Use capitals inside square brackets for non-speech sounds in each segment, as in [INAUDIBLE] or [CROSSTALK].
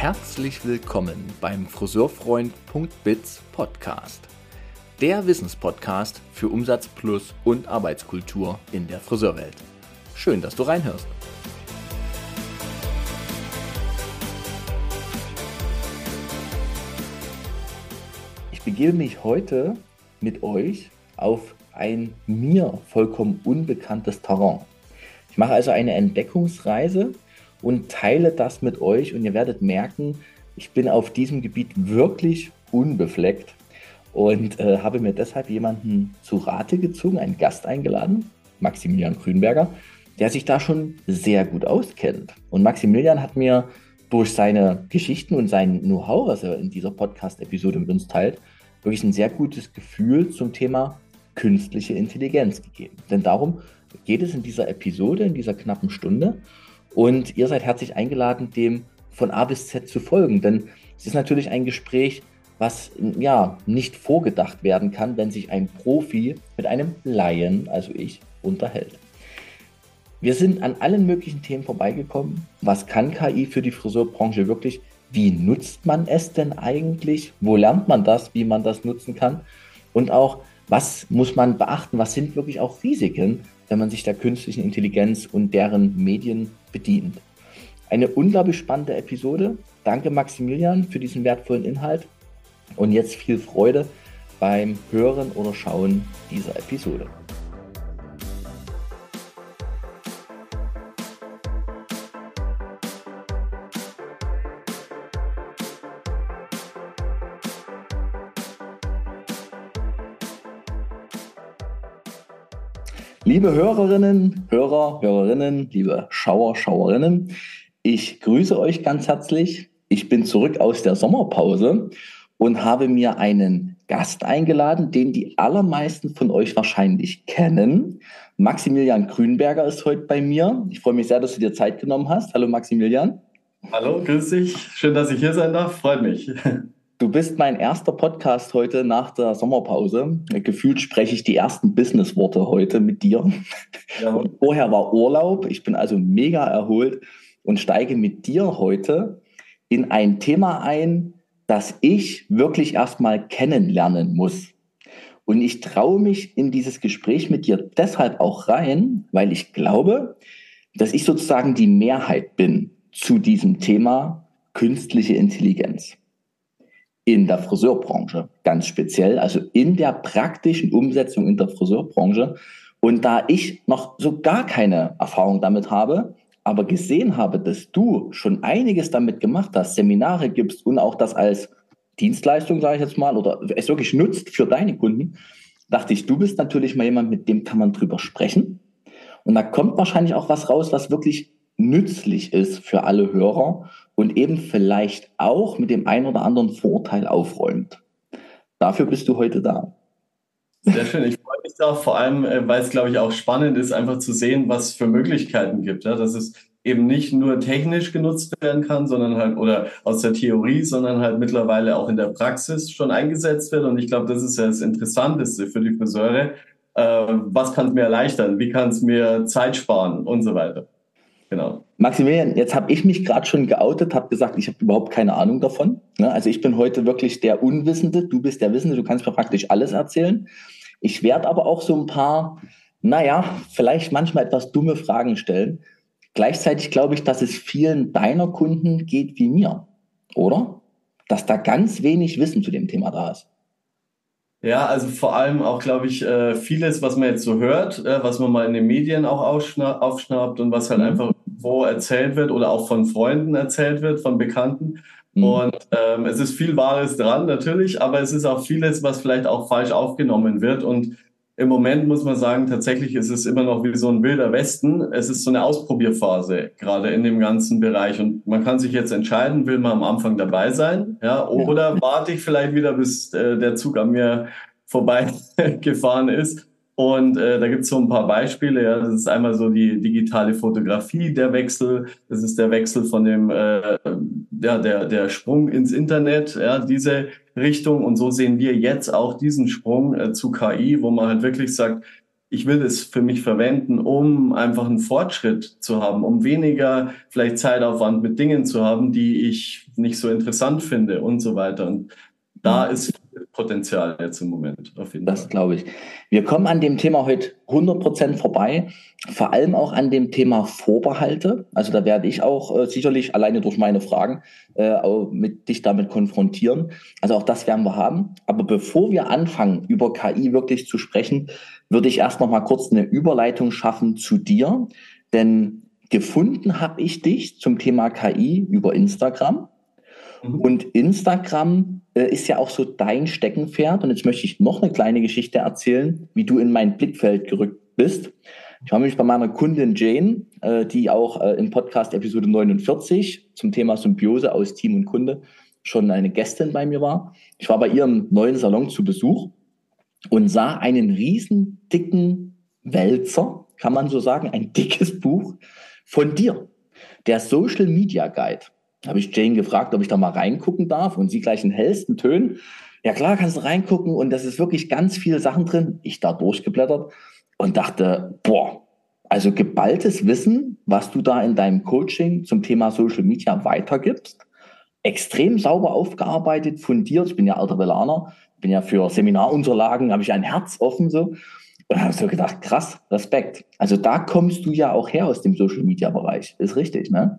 Herzlich willkommen beim Friseurfreund.biz Podcast. Der Wissenspodcast für Umsatz plus und Arbeitskultur in der Friseurwelt. Schön, dass du reinhörst. Ich begebe mich heute mit euch auf ein mir vollkommen unbekanntes Terrain. Ich mache also eine Entdeckungsreise und teile das mit euch und ihr werdet merken, ich bin auf diesem Gebiet wirklich unbefleckt und äh, habe mir deshalb jemanden zu Rate gezogen, einen Gast eingeladen, Maximilian Grünberger, der sich da schon sehr gut auskennt. Und Maximilian hat mir durch seine Geschichten und sein Know-how, was er in dieser Podcast-Episode mit uns teilt, wirklich ein sehr gutes Gefühl zum Thema künstliche Intelligenz gegeben. Denn darum geht es in dieser Episode, in dieser knappen Stunde. Und ihr seid herzlich eingeladen, dem von A bis Z zu folgen. Denn es ist natürlich ein Gespräch, was ja nicht vorgedacht werden kann, wenn sich ein Profi mit einem Laien, also ich, unterhält. Wir sind an allen möglichen Themen vorbeigekommen. Was kann KI für die Friseurbranche wirklich? Wie nutzt man es denn eigentlich? Wo lernt man das, wie man das nutzen kann? Und auch, was muss man beachten? Was sind wirklich auch Risiken, wenn man sich der künstlichen Intelligenz und deren Medien bedient? Eine unglaublich spannende Episode. Danke Maximilian für diesen wertvollen Inhalt und jetzt viel Freude beim Hören oder Schauen dieser Episode. Liebe Hörerinnen, Hörer, Hörerinnen, liebe Schauer, Schauerinnen, ich grüße euch ganz herzlich. Ich bin zurück aus der Sommerpause und habe mir einen Gast eingeladen, den die allermeisten von euch wahrscheinlich kennen. Maximilian Grünberger ist heute bei mir. Ich freue mich sehr, dass du dir Zeit genommen hast. Hallo Maximilian. Hallo, grüß dich. Schön, dass ich hier sein darf. Freut mich. Du bist mein erster Podcast heute nach der Sommerpause. Gefühlt spreche ich die ersten Businessworte heute mit dir. Ja. Vorher war Urlaub. Ich bin also mega erholt und steige mit dir heute in ein Thema ein, das ich wirklich erstmal kennenlernen muss. Und ich traue mich in dieses Gespräch mit dir deshalb auch rein, weil ich glaube, dass ich sozusagen die Mehrheit bin zu diesem Thema künstliche Intelligenz in der Friseurbranche ganz speziell, also in der praktischen Umsetzung in der Friseurbranche. Und da ich noch so gar keine Erfahrung damit habe, aber gesehen habe, dass du schon einiges damit gemacht hast, Seminare gibst und auch das als Dienstleistung, sage ich jetzt mal, oder es wirklich nutzt für deine Kunden, dachte ich, du bist natürlich mal jemand, mit dem kann man drüber sprechen. Und da kommt wahrscheinlich auch was raus, was wirklich nützlich ist für alle Hörer und eben vielleicht auch mit dem einen oder anderen Vorteil aufräumt. Dafür bist du heute da. Sehr schön. Ich freue mich da, vor allem, äh, weil es, glaube ich, auch spannend ist, einfach zu sehen, was es für Möglichkeiten gibt. Ja, dass es eben nicht nur technisch genutzt werden kann, sondern halt, oder aus der Theorie, sondern halt mittlerweile auch in der Praxis schon eingesetzt wird. Und ich glaube, das ist ja das Interessanteste für die Friseure. Äh, was kann es mir erleichtern? Wie kann es mir Zeit sparen? Und so weiter. Genau. Maximilian, jetzt habe ich mich gerade schon geoutet, habe gesagt, ich habe überhaupt keine Ahnung davon. Ne? Also ich bin heute wirklich der Unwissende, du bist der Wissende, du kannst mir praktisch alles erzählen. Ich werde aber auch so ein paar, naja, vielleicht manchmal etwas dumme Fragen stellen. Gleichzeitig glaube ich, dass es vielen deiner Kunden geht wie mir, oder? Dass da ganz wenig Wissen zu dem Thema da ist. Ja, also vor allem auch, glaube ich, äh, vieles, was man jetzt so hört, äh, was man mal in den Medien auch aufschnappt und was halt mhm. einfach wo erzählt wird oder auch von Freunden erzählt wird, von Bekannten. Mhm. Und ähm, es ist viel Wahres dran, natürlich, aber es ist auch vieles, was vielleicht auch falsch aufgenommen wird. Und im Moment muss man sagen, tatsächlich ist es immer noch wie so ein wilder Westen. Es ist so eine Ausprobierphase, gerade in dem ganzen Bereich. Und man kann sich jetzt entscheiden, will man am Anfang dabei sein, ja, oder ja. warte ich vielleicht wieder, bis äh, der Zug an mir vorbeigefahren ist und äh, da gibt es so ein paar Beispiele. Ja, das ist einmal so die digitale Fotografie, der Wechsel. Das ist der Wechsel von dem, äh, ja, der, der Sprung ins Internet, ja, diese Richtung. Und so sehen wir jetzt auch diesen Sprung äh, zu KI, wo man halt wirklich sagt, ich will es für mich verwenden, um einfach einen Fortschritt zu haben, um weniger vielleicht Zeitaufwand mit Dingen zu haben, die ich nicht so interessant finde und so weiter. Und da mhm. ist Potenzial jetzt im Moment. Auf jeden das glaube ich. Wir kommen an dem Thema heute 100% vorbei, vor allem auch an dem Thema Vorbehalte. Also da werde ich auch äh, sicherlich alleine durch meine Fragen äh, mit dich damit konfrontieren. Also auch das werden wir haben. Aber bevor wir anfangen, über KI wirklich zu sprechen, würde ich erst noch mal kurz eine Überleitung schaffen zu dir. Denn gefunden habe ich dich zum Thema KI über Instagram. Mhm. Und Instagram äh, ist ja auch so dein Steckenpferd. Und jetzt möchte ich noch eine kleine Geschichte erzählen, wie du in mein Blickfeld gerückt bist. Ich war nämlich bei meiner Kundin Jane, äh, die auch äh, im Podcast Episode 49 zum Thema Symbiose aus Team und Kunde schon eine Gästin bei mir war. Ich war bei ihrem neuen Salon zu Besuch und sah einen riesen dicken Wälzer, kann man so sagen, ein dickes Buch von dir, der Social Media Guide habe ich Jane gefragt, ob ich da mal reingucken darf und sie gleich in hellsten Tönen. Ja klar, kannst du reingucken und das ist wirklich ganz viele Sachen drin. Ich da durchgeblättert und dachte, boah, also geballtes Wissen, was du da in deinem Coaching zum Thema Social Media weitergibst. Extrem sauber aufgearbeitet, fundiert. Ich bin ja alter Velaner, bin ja für Seminarunterlagen, habe ich ein Herz offen so. Und habe so gedacht, krass, Respekt. Also da kommst du ja auch her aus dem Social Media Bereich. Ist richtig, ne?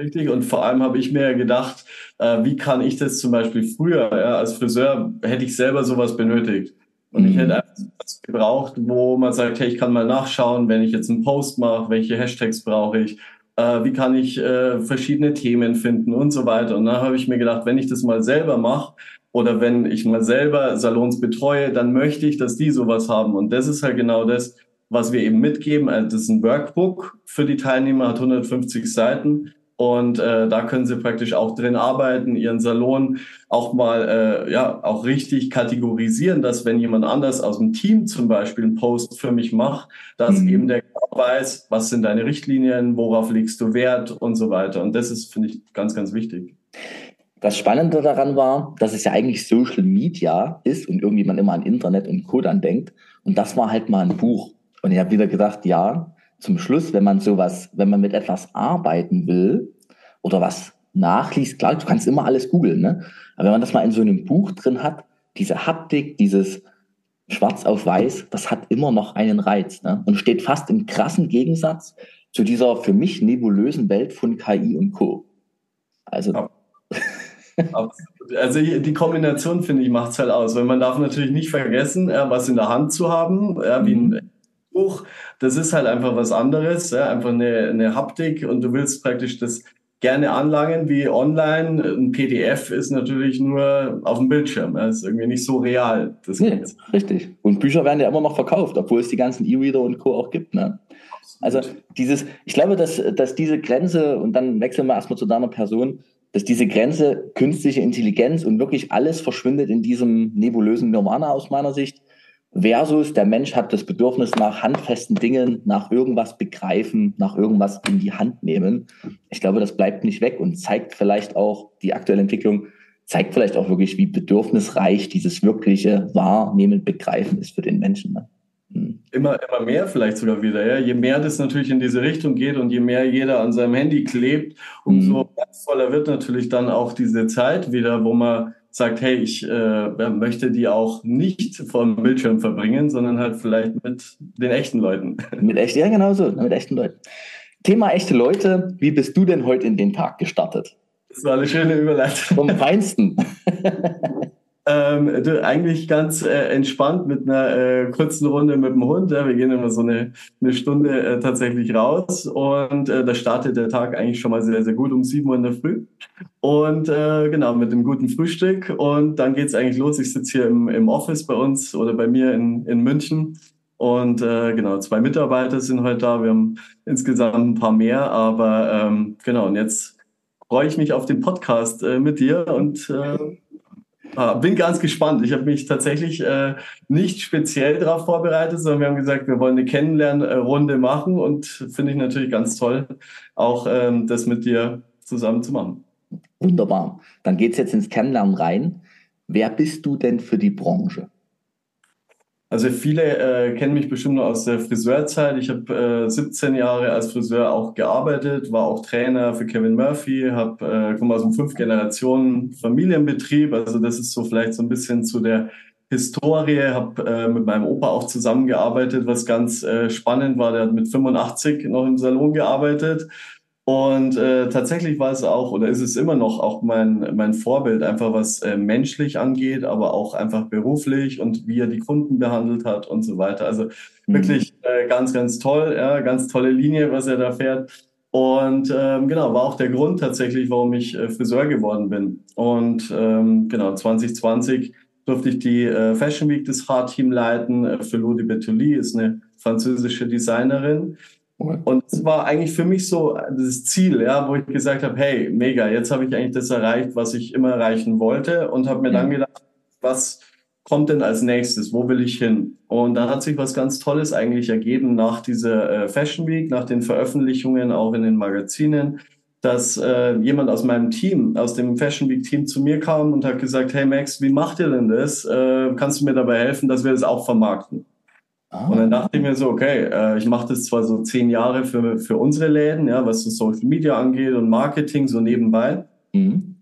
Richtig. Und vor allem habe ich mir gedacht, äh, wie kann ich das zum Beispiel früher, ja, als Friseur hätte ich selber sowas benötigt. Und mhm. ich hätte einfach was gebraucht, wo man sagt, hey, ich kann mal nachschauen, wenn ich jetzt einen Post mache, welche Hashtags brauche ich, äh, wie kann ich äh, verschiedene Themen finden und so weiter. Und dann habe ich mir gedacht, wenn ich das mal selber mache, oder wenn ich mal selber Salons betreue, dann möchte ich, dass die sowas haben. Und das ist halt genau das, was wir eben mitgeben. Also das ist ein Workbook für die Teilnehmer, hat 150 Seiten. Und äh, da können sie praktisch auch drin arbeiten, ihren Salon auch mal äh, ja auch richtig kategorisieren, dass wenn jemand anders aus dem Team zum Beispiel einen Post für mich macht, dass mhm. eben der weiß, was sind deine Richtlinien, worauf legst du Wert und so weiter. Und das ist, finde ich, ganz, ganz wichtig. Das Spannende daran war, dass es ja eigentlich Social Media ist und irgendwie man immer an Internet und Co. dann denkt. Und das war halt mal ein Buch. Und ich habe wieder gedacht, ja, zum Schluss, wenn man sowas, wenn man mit etwas arbeiten will oder was nachliest, klar, du kannst immer alles googeln, ne? Aber wenn man das mal in so einem Buch drin hat, diese Haptik, dieses Schwarz auf Weiß, das hat immer noch einen Reiz, ne? Und steht fast im krassen Gegensatz zu dieser für mich nebulösen Welt von KI und Co. Also. Ja. Also die Kombination, finde ich, macht es halt aus. Weil man darf natürlich nicht vergessen, was in der Hand zu haben, wie ein Buch, das ist halt einfach was anderes, ja, einfach eine, eine Haptik und du willst praktisch das gerne anlangen wie online. Ein PDF ist natürlich nur auf dem Bildschirm. Das ist irgendwie nicht so real. Das nee, richtig. Und Bücher werden ja immer noch verkauft, obwohl es die ganzen E-Reader und Co. auch gibt. Ne? Also dieses, ich glaube, dass, dass diese Grenze, und dann wechseln wir erstmal zu deiner Person, dass diese Grenze künstliche Intelligenz und wirklich alles verschwindet in diesem nebulösen Nirvana aus meiner Sicht versus der Mensch hat das Bedürfnis nach handfesten Dingen, nach irgendwas begreifen, nach irgendwas in die Hand nehmen. Ich glaube, das bleibt nicht weg und zeigt vielleicht auch die aktuelle Entwicklung, zeigt vielleicht auch wirklich, wie bedürfnisreich dieses wirkliche Wahrnehmen, Begreifen ist für den Menschen. Ne? Hm. Immer, immer mehr vielleicht sogar wieder. Ja? Je mehr das natürlich in diese Richtung geht und je mehr jeder an seinem Handy klebt, umso hm. wertvoller wird natürlich dann auch diese Zeit wieder, wo man sagt, hey, ich äh, möchte die auch nicht vor dem Bildschirm verbringen, sondern halt vielleicht mit den echten Leuten. [LAUGHS] Mit echten, ja genau so, mit echten Leuten. Thema echte Leute, wie bist du denn heute in den Tag gestartet? Das war eine schöne Überleitung. Vom [LAUGHS] Feinsten. [LAUGHS] Ähm, du, eigentlich ganz äh, entspannt mit einer äh, kurzen Runde mit dem Hund. Ja. Wir gehen immer so eine, eine Stunde äh, tatsächlich raus und äh, da startet der Tag eigentlich schon mal sehr, sehr gut um 7 Uhr in der Früh. Und äh, genau, mit einem guten Frühstück. Und dann geht's eigentlich los. Ich sitze hier im, im Office bei uns oder bei mir in, in München. Und äh, genau, zwei Mitarbeiter sind heute da. Wir haben insgesamt ein paar mehr, aber ähm, genau, und jetzt freue ich mich auf den Podcast mit dir und Ah, bin ganz gespannt. Ich habe mich tatsächlich äh, nicht speziell darauf vorbereitet, sondern wir haben gesagt, wir wollen eine Kennenlernrunde machen und finde ich natürlich ganz toll, auch ähm, das mit dir zusammen zu machen. Wunderbar. Dann geht es jetzt ins Kennenlernen rein. Wer bist du denn für die Branche? Also viele äh, kennen mich bestimmt nur aus der Friseurzeit. Ich habe äh, 17 Jahre als Friseur auch gearbeitet, war auch Trainer für Kevin Murphy, habe äh, komme aus einem fünf Generationen Familienbetrieb. Also das ist so vielleicht so ein bisschen zu der Historie. Habe äh, mit meinem Opa auch zusammengearbeitet, was ganz äh, spannend war. Der hat mit 85 noch im Salon gearbeitet und äh, tatsächlich war es auch oder ist es immer noch auch mein, mein Vorbild, einfach was äh, menschlich angeht, aber auch einfach beruflich und wie er die Kunden behandelt hat und so weiter. Also mhm. wirklich äh, ganz, ganz toll, ja, ganz tolle Linie, was er da fährt. Und ähm, genau, war auch der Grund tatsächlich, warum ich äh, Friseur geworden bin. Und ähm, genau, 2020 durfte ich die äh, Fashion Week des H-Team leiten. Äh, für Ludi Betuli ist eine französische Designerin. Und es war eigentlich für mich so das Ziel, ja, wo ich gesagt habe, hey, mega, jetzt habe ich eigentlich das erreicht, was ich immer erreichen wollte und habe mir dann gedacht, was kommt denn als nächstes? Wo will ich hin? Und dann hat sich was ganz Tolles eigentlich ergeben nach dieser äh, Fashion Week, nach den Veröffentlichungen auch in den Magazinen, dass äh, jemand aus meinem Team, aus dem Fashion Week Team zu mir kam und hat gesagt, hey Max, wie macht ihr denn das? Äh, kannst du mir dabei helfen, dass wir das auch vermarkten? Ah. Und dann dachte ich mir so, okay, äh, ich mache das zwar so zehn Jahre für, für unsere Läden, ja, was so Social Media angeht und Marketing so nebenbei. Mhm.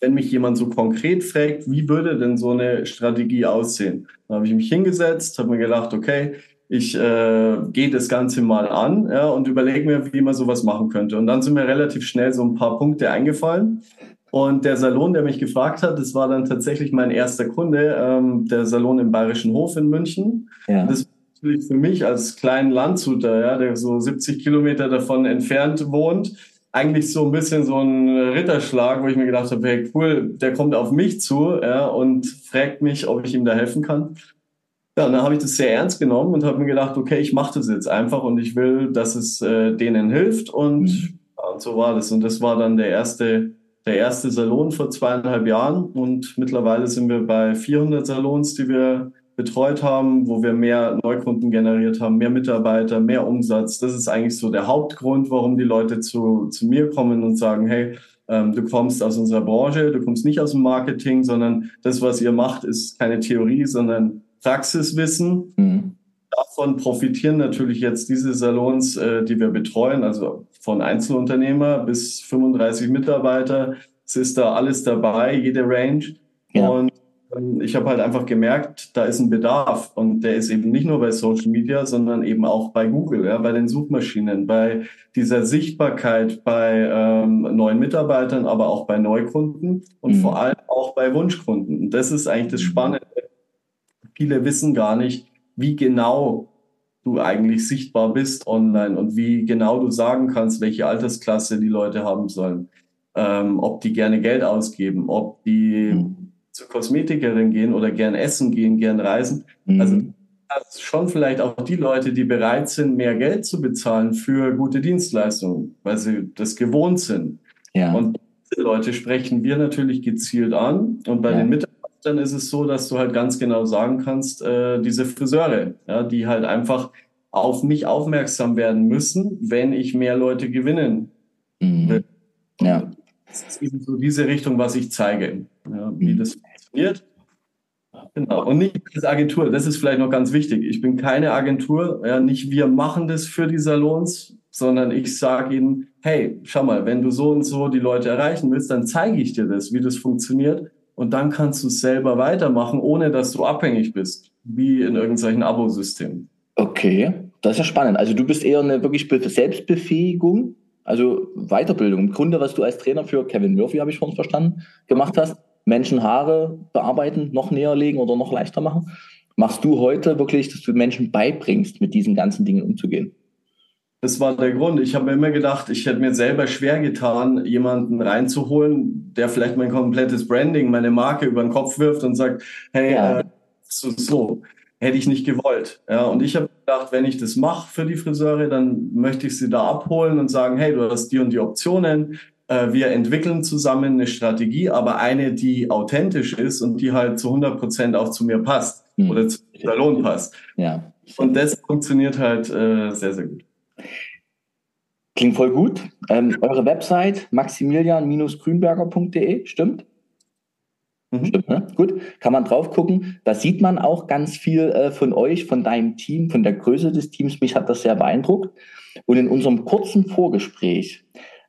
Wenn mich jemand so konkret fragt, wie würde denn so eine Strategie aussehen? Dann habe ich mich hingesetzt, habe mir gedacht, okay, ich äh, gehe das Ganze mal an ja, und überlege mir, wie man sowas machen könnte. Und dann sind mir relativ schnell so ein paar Punkte eingefallen. Und der Salon, der mich gefragt hat, das war dann tatsächlich mein erster Kunde, ähm, der Salon im Bayerischen Hof in München. Ja. Das natürlich für mich als kleinen Landshuter, ja, der so 70 Kilometer davon entfernt wohnt, eigentlich so ein bisschen so ein Ritterschlag, wo ich mir gedacht habe, hey cool, der kommt auf mich zu ja, und fragt mich, ob ich ihm da helfen kann. Ja, und dann habe ich das sehr ernst genommen und habe mir gedacht, okay, ich mache das jetzt einfach und ich will, dass es äh, denen hilft und, mhm. ja, und so war das. Und das war dann der erste, der erste Salon vor zweieinhalb Jahren und mittlerweile sind wir bei 400 Salons, die wir betreut haben, wo wir mehr Neukunden generiert haben, mehr Mitarbeiter, mehr Umsatz. Das ist eigentlich so der Hauptgrund, warum die Leute zu, zu mir kommen und sagen, hey, ähm, du kommst aus unserer Branche, du kommst nicht aus dem Marketing, sondern das, was ihr macht, ist keine Theorie, sondern Praxiswissen. Mhm. Davon profitieren natürlich jetzt diese Salons, äh, die wir betreuen, also von Einzelunternehmer bis 35 Mitarbeiter. Es ist da alles dabei, jede Range. Ja. Und ich habe halt einfach gemerkt, da ist ein Bedarf und der ist eben nicht nur bei Social Media, sondern eben auch bei Google, ja, bei den Suchmaschinen, bei dieser Sichtbarkeit bei ähm, neuen Mitarbeitern, aber auch bei Neukunden und mhm. vor allem auch bei Wunschkunden. Und das ist eigentlich das mhm. Spannende. Viele wissen gar nicht, wie genau du eigentlich sichtbar bist online und wie genau du sagen kannst, welche Altersklasse die Leute haben sollen, ähm, ob die gerne Geld ausgeben, ob die mhm zur Kosmetikerin gehen oder gern essen gehen, gern reisen. Mhm. Also schon vielleicht auch die Leute, die bereit sind, mehr Geld zu bezahlen für gute Dienstleistungen, weil sie das gewohnt sind. Ja. Und diese Leute sprechen wir natürlich gezielt an. Und bei ja. den Mitarbeitern ist es so, dass du halt ganz genau sagen kannst, äh, diese Friseure, ja, die halt einfach auf mich aufmerksam werden müssen, wenn ich mehr Leute gewinnen mhm. will. Ja. Das ist eben so diese Richtung, was ich zeige, ja, wie mhm. das funktioniert. Genau. Und nicht als Agentur, das ist vielleicht noch ganz wichtig. Ich bin keine Agentur, ja, nicht wir machen das für die Salons, sondern ich sage ihnen, hey, schau mal, wenn du so und so die Leute erreichen willst, dann zeige ich dir das, wie das funktioniert. Und dann kannst du es selber weitermachen, ohne dass du abhängig bist, wie in irgendwelchen Abosystemen. Okay, das ist ja spannend. Also du bist eher eine wirklich Selbstbefähigung also Weiterbildung. Im Grunde, was du als Trainer für Kevin Murphy, habe ich vorhin verstanden, gemacht hast, Menschen Haare bearbeiten, noch näher legen oder noch leichter machen, machst du heute wirklich, dass du Menschen beibringst, mit diesen ganzen Dingen umzugehen? Das war der Grund. Ich habe mir immer gedacht, ich hätte mir selber schwer getan, jemanden reinzuholen, der vielleicht mein komplettes Branding, meine Marke über den Kopf wirft und sagt, hey, ja. äh, so, so hätte ich nicht gewollt. Ja, und ich habe gedacht, wenn ich das mache für die Friseure, dann möchte ich sie da abholen und sagen, hey, du hast die und die Optionen. Äh, wir entwickeln zusammen eine Strategie, aber eine, die authentisch ist und die halt zu 100 Prozent auch zu mir passt hm. oder zu Salon passt. Ja. Und das funktioniert halt äh, sehr, sehr gut. Klingt voll gut. Ähm, eure Website maximilian-grünberger.de, stimmt? Mhm. Stimmt, ne? Gut, kann man drauf gucken. Da sieht man auch ganz viel äh, von euch, von deinem Team, von der Größe des Teams. Mich hat das sehr beeindruckt. Und in unserem kurzen Vorgespräch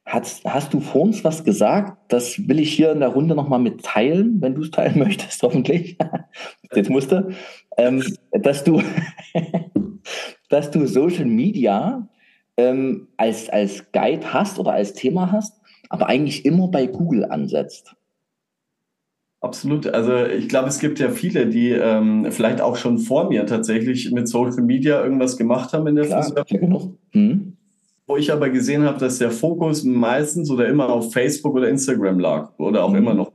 hast, hast du vor uns was gesagt. Das will ich hier in der Runde nochmal mitteilen, wenn du es teilen [LAUGHS] möchtest, hoffentlich. [LAUGHS] Jetzt musste. Ähm, dass du, [LAUGHS] dass du Social Media ähm, als, als Guide hast oder als Thema hast, aber eigentlich immer bei Google ansetzt. Absolut. Also ich glaube, es gibt ja viele, die ähm, vielleicht auch schon vor mir tatsächlich mit Social Media irgendwas gemacht haben in der Klar, Friseur. Genau. Mhm. Wo ich aber gesehen habe, dass der Fokus meistens oder immer auf Facebook oder Instagram lag oder auch mhm. immer noch.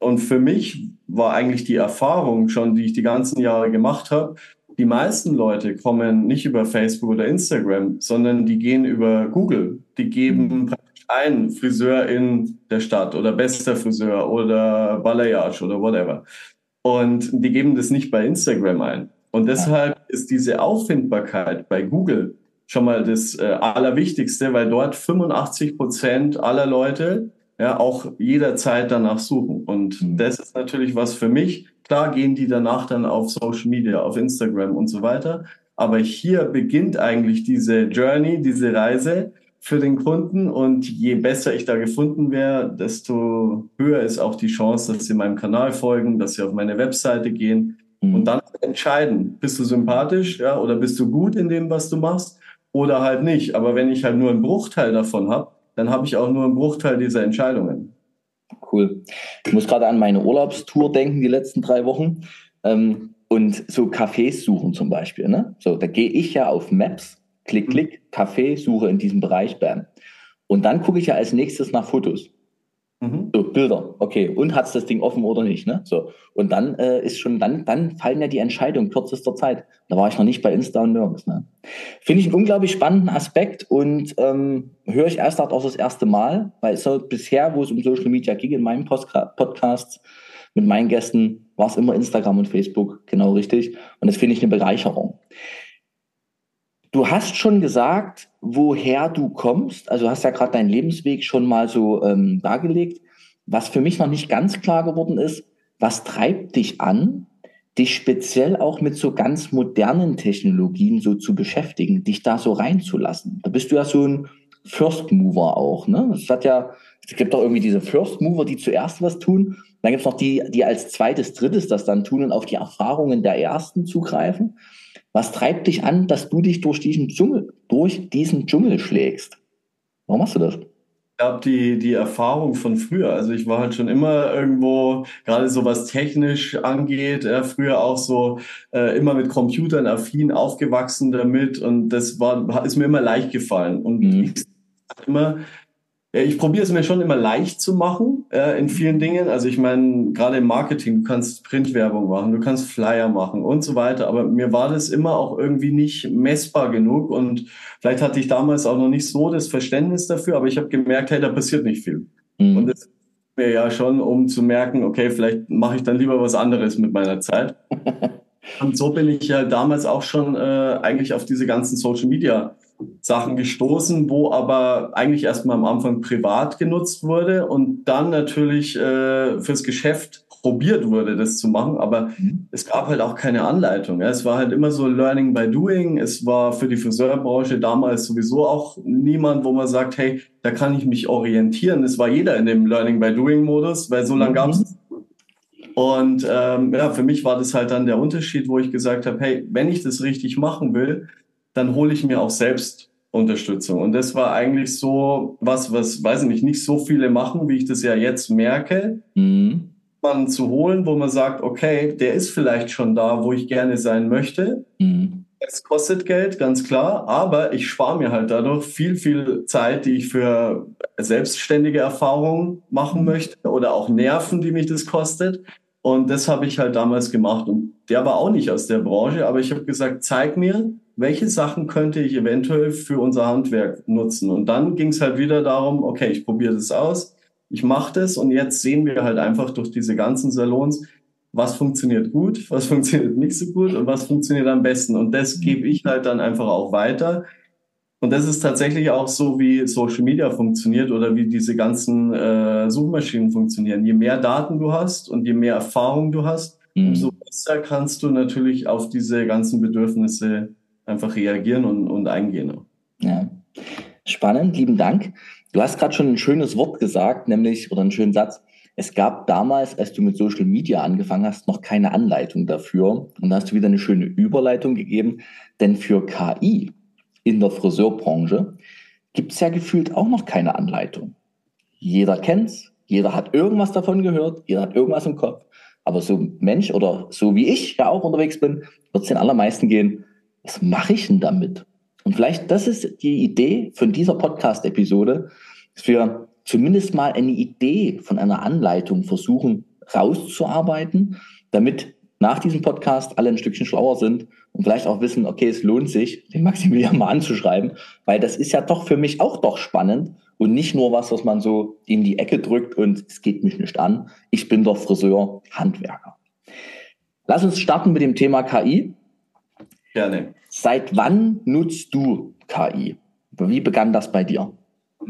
Und für mich war eigentlich die Erfahrung schon, die ich die ganzen Jahre gemacht habe, die meisten Leute kommen nicht über Facebook oder Instagram, sondern die gehen über Google. Die geben mhm. praktisch ein Friseur in der Stadt oder bester Friseur oder Balayage oder whatever. Und die geben das nicht bei Instagram ein. Und deshalb ist diese Auffindbarkeit bei Google schon mal das äh, Allerwichtigste, weil dort 85 Prozent aller Leute ja auch jederzeit danach suchen. Und mhm. das ist natürlich was für mich, Klar gehen die danach dann auf Social Media, auf Instagram und so weiter. Aber hier beginnt eigentlich diese Journey, diese Reise für den Kunden. Und je besser ich da gefunden wäre, desto höher ist auch die Chance, dass sie meinem Kanal folgen, dass sie auf meine Webseite gehen mhm. und dann entscheiden, bist du sympathisch ja, oder bist du gut in dem, was du machst oder halt nicht. Aber wenn ich halt nur einen Bruchteil davon habe, dann habe ich auch nur einen Bruchteil dieser Entscheidungen. Cool. Ich muss gerade an meine Urlaubstour denken, die letzten drei Wochen. Ähm, und so Cafés suchen zum Beispiel. Ne? So, da gehe ich ja auf Maps, klick, mhm. klick, Café, suche in diesem Bereich, bam. Und dann gucke ich ja als nächstes nach Fotos. Mhm. So, Bilder, okay. Und hat es das Ding offen oder nicht, ne? So. Und dann äh, ist schon, dann, dann fallen ja die Entscheidungen kürzester Zeit. Da war ich noch nicht bei Insta und nirgends, ne? Finde ich einen unglaublich spannenden Aspekt und ähm, höre ich erst auch das erste Mal, weil so bisher, wo es um Social Media ging in meinen Podcasts mit meinen Gästen, war es immer Instagram und Facebook, genau richtig. Und das finde ich eine Bereicherung. Du hast schon gesagt, woher du kommst. Also hast ja gerade deinen Lebensweg schon mal so ähm, dargelegt. Was für mich noch nicht ganz klar geworden ist, was treibt dich an, dich speziell auch mit so ganz modernen Technologien so zu beschäftigen, dich da so reinzulassen? Da bist du ja so ein First Mover auch, ne? Es hat ja, es gibt doch irgendwie diese First Mover, die zuerst was tun. Dann gibt es noch die, die als zweites, drittes das dann tun und auf die Erfahrungen der ersten zugreifen. Was treibt dich an, dass du dich durch diesen Dschungel, durch diesen Dschungel schlägst? Warum machst du das? Ich glaube, die, die Erfahrung von früher. Also ich war halt schon immer irgendwo, gerade so was technisch angeht, äh, früher auch so äh, immer mit Computern affin aufgewachsen damit und das war, ist mir immer leicht gefallen. Und mhm. ich immer, ich probiere es mir schon immer leicht zu machen äh, in vielen Dingen. Also ich meine, gerade im Marketing, du kannst Printwerbung machen, du kannst Flyer machen und so weiter. Aber mir war das immer auch irgendwie nicht messbar genug. Und vielleicht hatte ich damals auch noch nicht so das Verständnis dafür, aber ich habe gemerkt, hey, da passiert nicht viel. Mhm. Und das mir ja schon, um zu merken, okay, vielleicht mache ich dann lieber was anderes mit meiner Zeit. [LAUGHS] und so bin ich ja damals auch schon äh, eigentlich auf diese ganzen Social Media Sachen gestoßen, wo aber eigentlich erstmal am Anfang privat genutzt wurde und dann natürlich äh, fürs Geschäft probiert wurde, das zu machen. Aber mhm. es gab halt auch keine Anleitung. Ja. Es war halt immer so Learning by Doing. Es war für die Friseurbranche damals sowieso auch niemand, wo man sagt, hey, da kann ich mich orientieren. Es war jeder in dem Learning by Doing Modus, weil so lange mhm. gab es und ähm, ja, für mich war das halt dann der Unterschied, wo ich gesagt habe, hey, wenn ich das richtig machen will, dann hole ich mir auch selbst Unterstützung. Und das war eigentlich so was, was, weiß ich nicht, nicht so viele machen, wie ich das ja jetzt merke. Mhm. Man zu holen, wo man sagt, okay, der ist vielleicht schon da, wo ich gerne sein möchte. Mhm. Es kostet Geld, ganz klar, aber ich spare mir halt dadurch viel, viel Zeit, die ich für selbstständige Erfahrungen machen möchte oder auch Nerven, die mich das kostet. Und das habe ich halt damals gemacht. Und der war auch nicht aus der Branche, aber ich habe gesagt, zeig mir, welche Sachen könnte ich eventuell für unser Handwerk nutzen. Und dann ging es halt wieder darum, okay, ich probiere das aus, ich mache das und jetzt sehen wir halt einfach durch diese ganzen Salons, was funktioniert gut, [LAUGHS] was funktioniert nicht so gut und was funktioniert am besten. Und das gebe ich halt dann einfach auch weiter. Und das ist tatsächlich auch so, wie Social Media funktioniert oder wie diese ganzen äh, Suchmaschinen funktionieren. Je mehr Daten du hast und je mehr Erfahrung du hast, mhm. umso besser kannst du natürlich auf diese ganzen Bedürfnisse einfach reagieren und, und eingehen. Ja. Spannend, lieben Dank. Du hast gerade schon ein schönes Wort gesagt, nämlich, oder einen schönen Satz. Es gab damals, als du mit Social Media angefangen hast, noch keine Anleitung dafür. Und da hast du wieder eine schöne Überleitung gegeben. Denn für KI in der Friseurbranche gibt es ja gefühlt auch noch keine Anleitung. Jeder kennt's, jeder hat irgendwas davon gehört, jeder hat irgendwas im Kopf. Aber so Mensch oder so wie ich ja auch unterwegs bin, wird es den allermeisten gehen, was mache ich denn damit? Und vielleicht, das ist die Idee von dieser Podcast-Episode, dass wir zumindest mal eine Idee von einer Anleitung versuchen rauszuarbeiten, damit nach diesem Podcast alle ein Stückchen schlauer sind und vielleicht auch wissen, okay, es lohnt sich, den Maximilian mal anzuschreiben, weil das ist ja doch für mich auch doch spannend und nicht nur was, was man so in die Ecke drückt und es geht mich nicht an. Ich bin doch Friseur, Handwerker. Lass uns starten mit dem Thema KI. Gerne. Seit wann nutzt du KI? Wie begann das bei dir?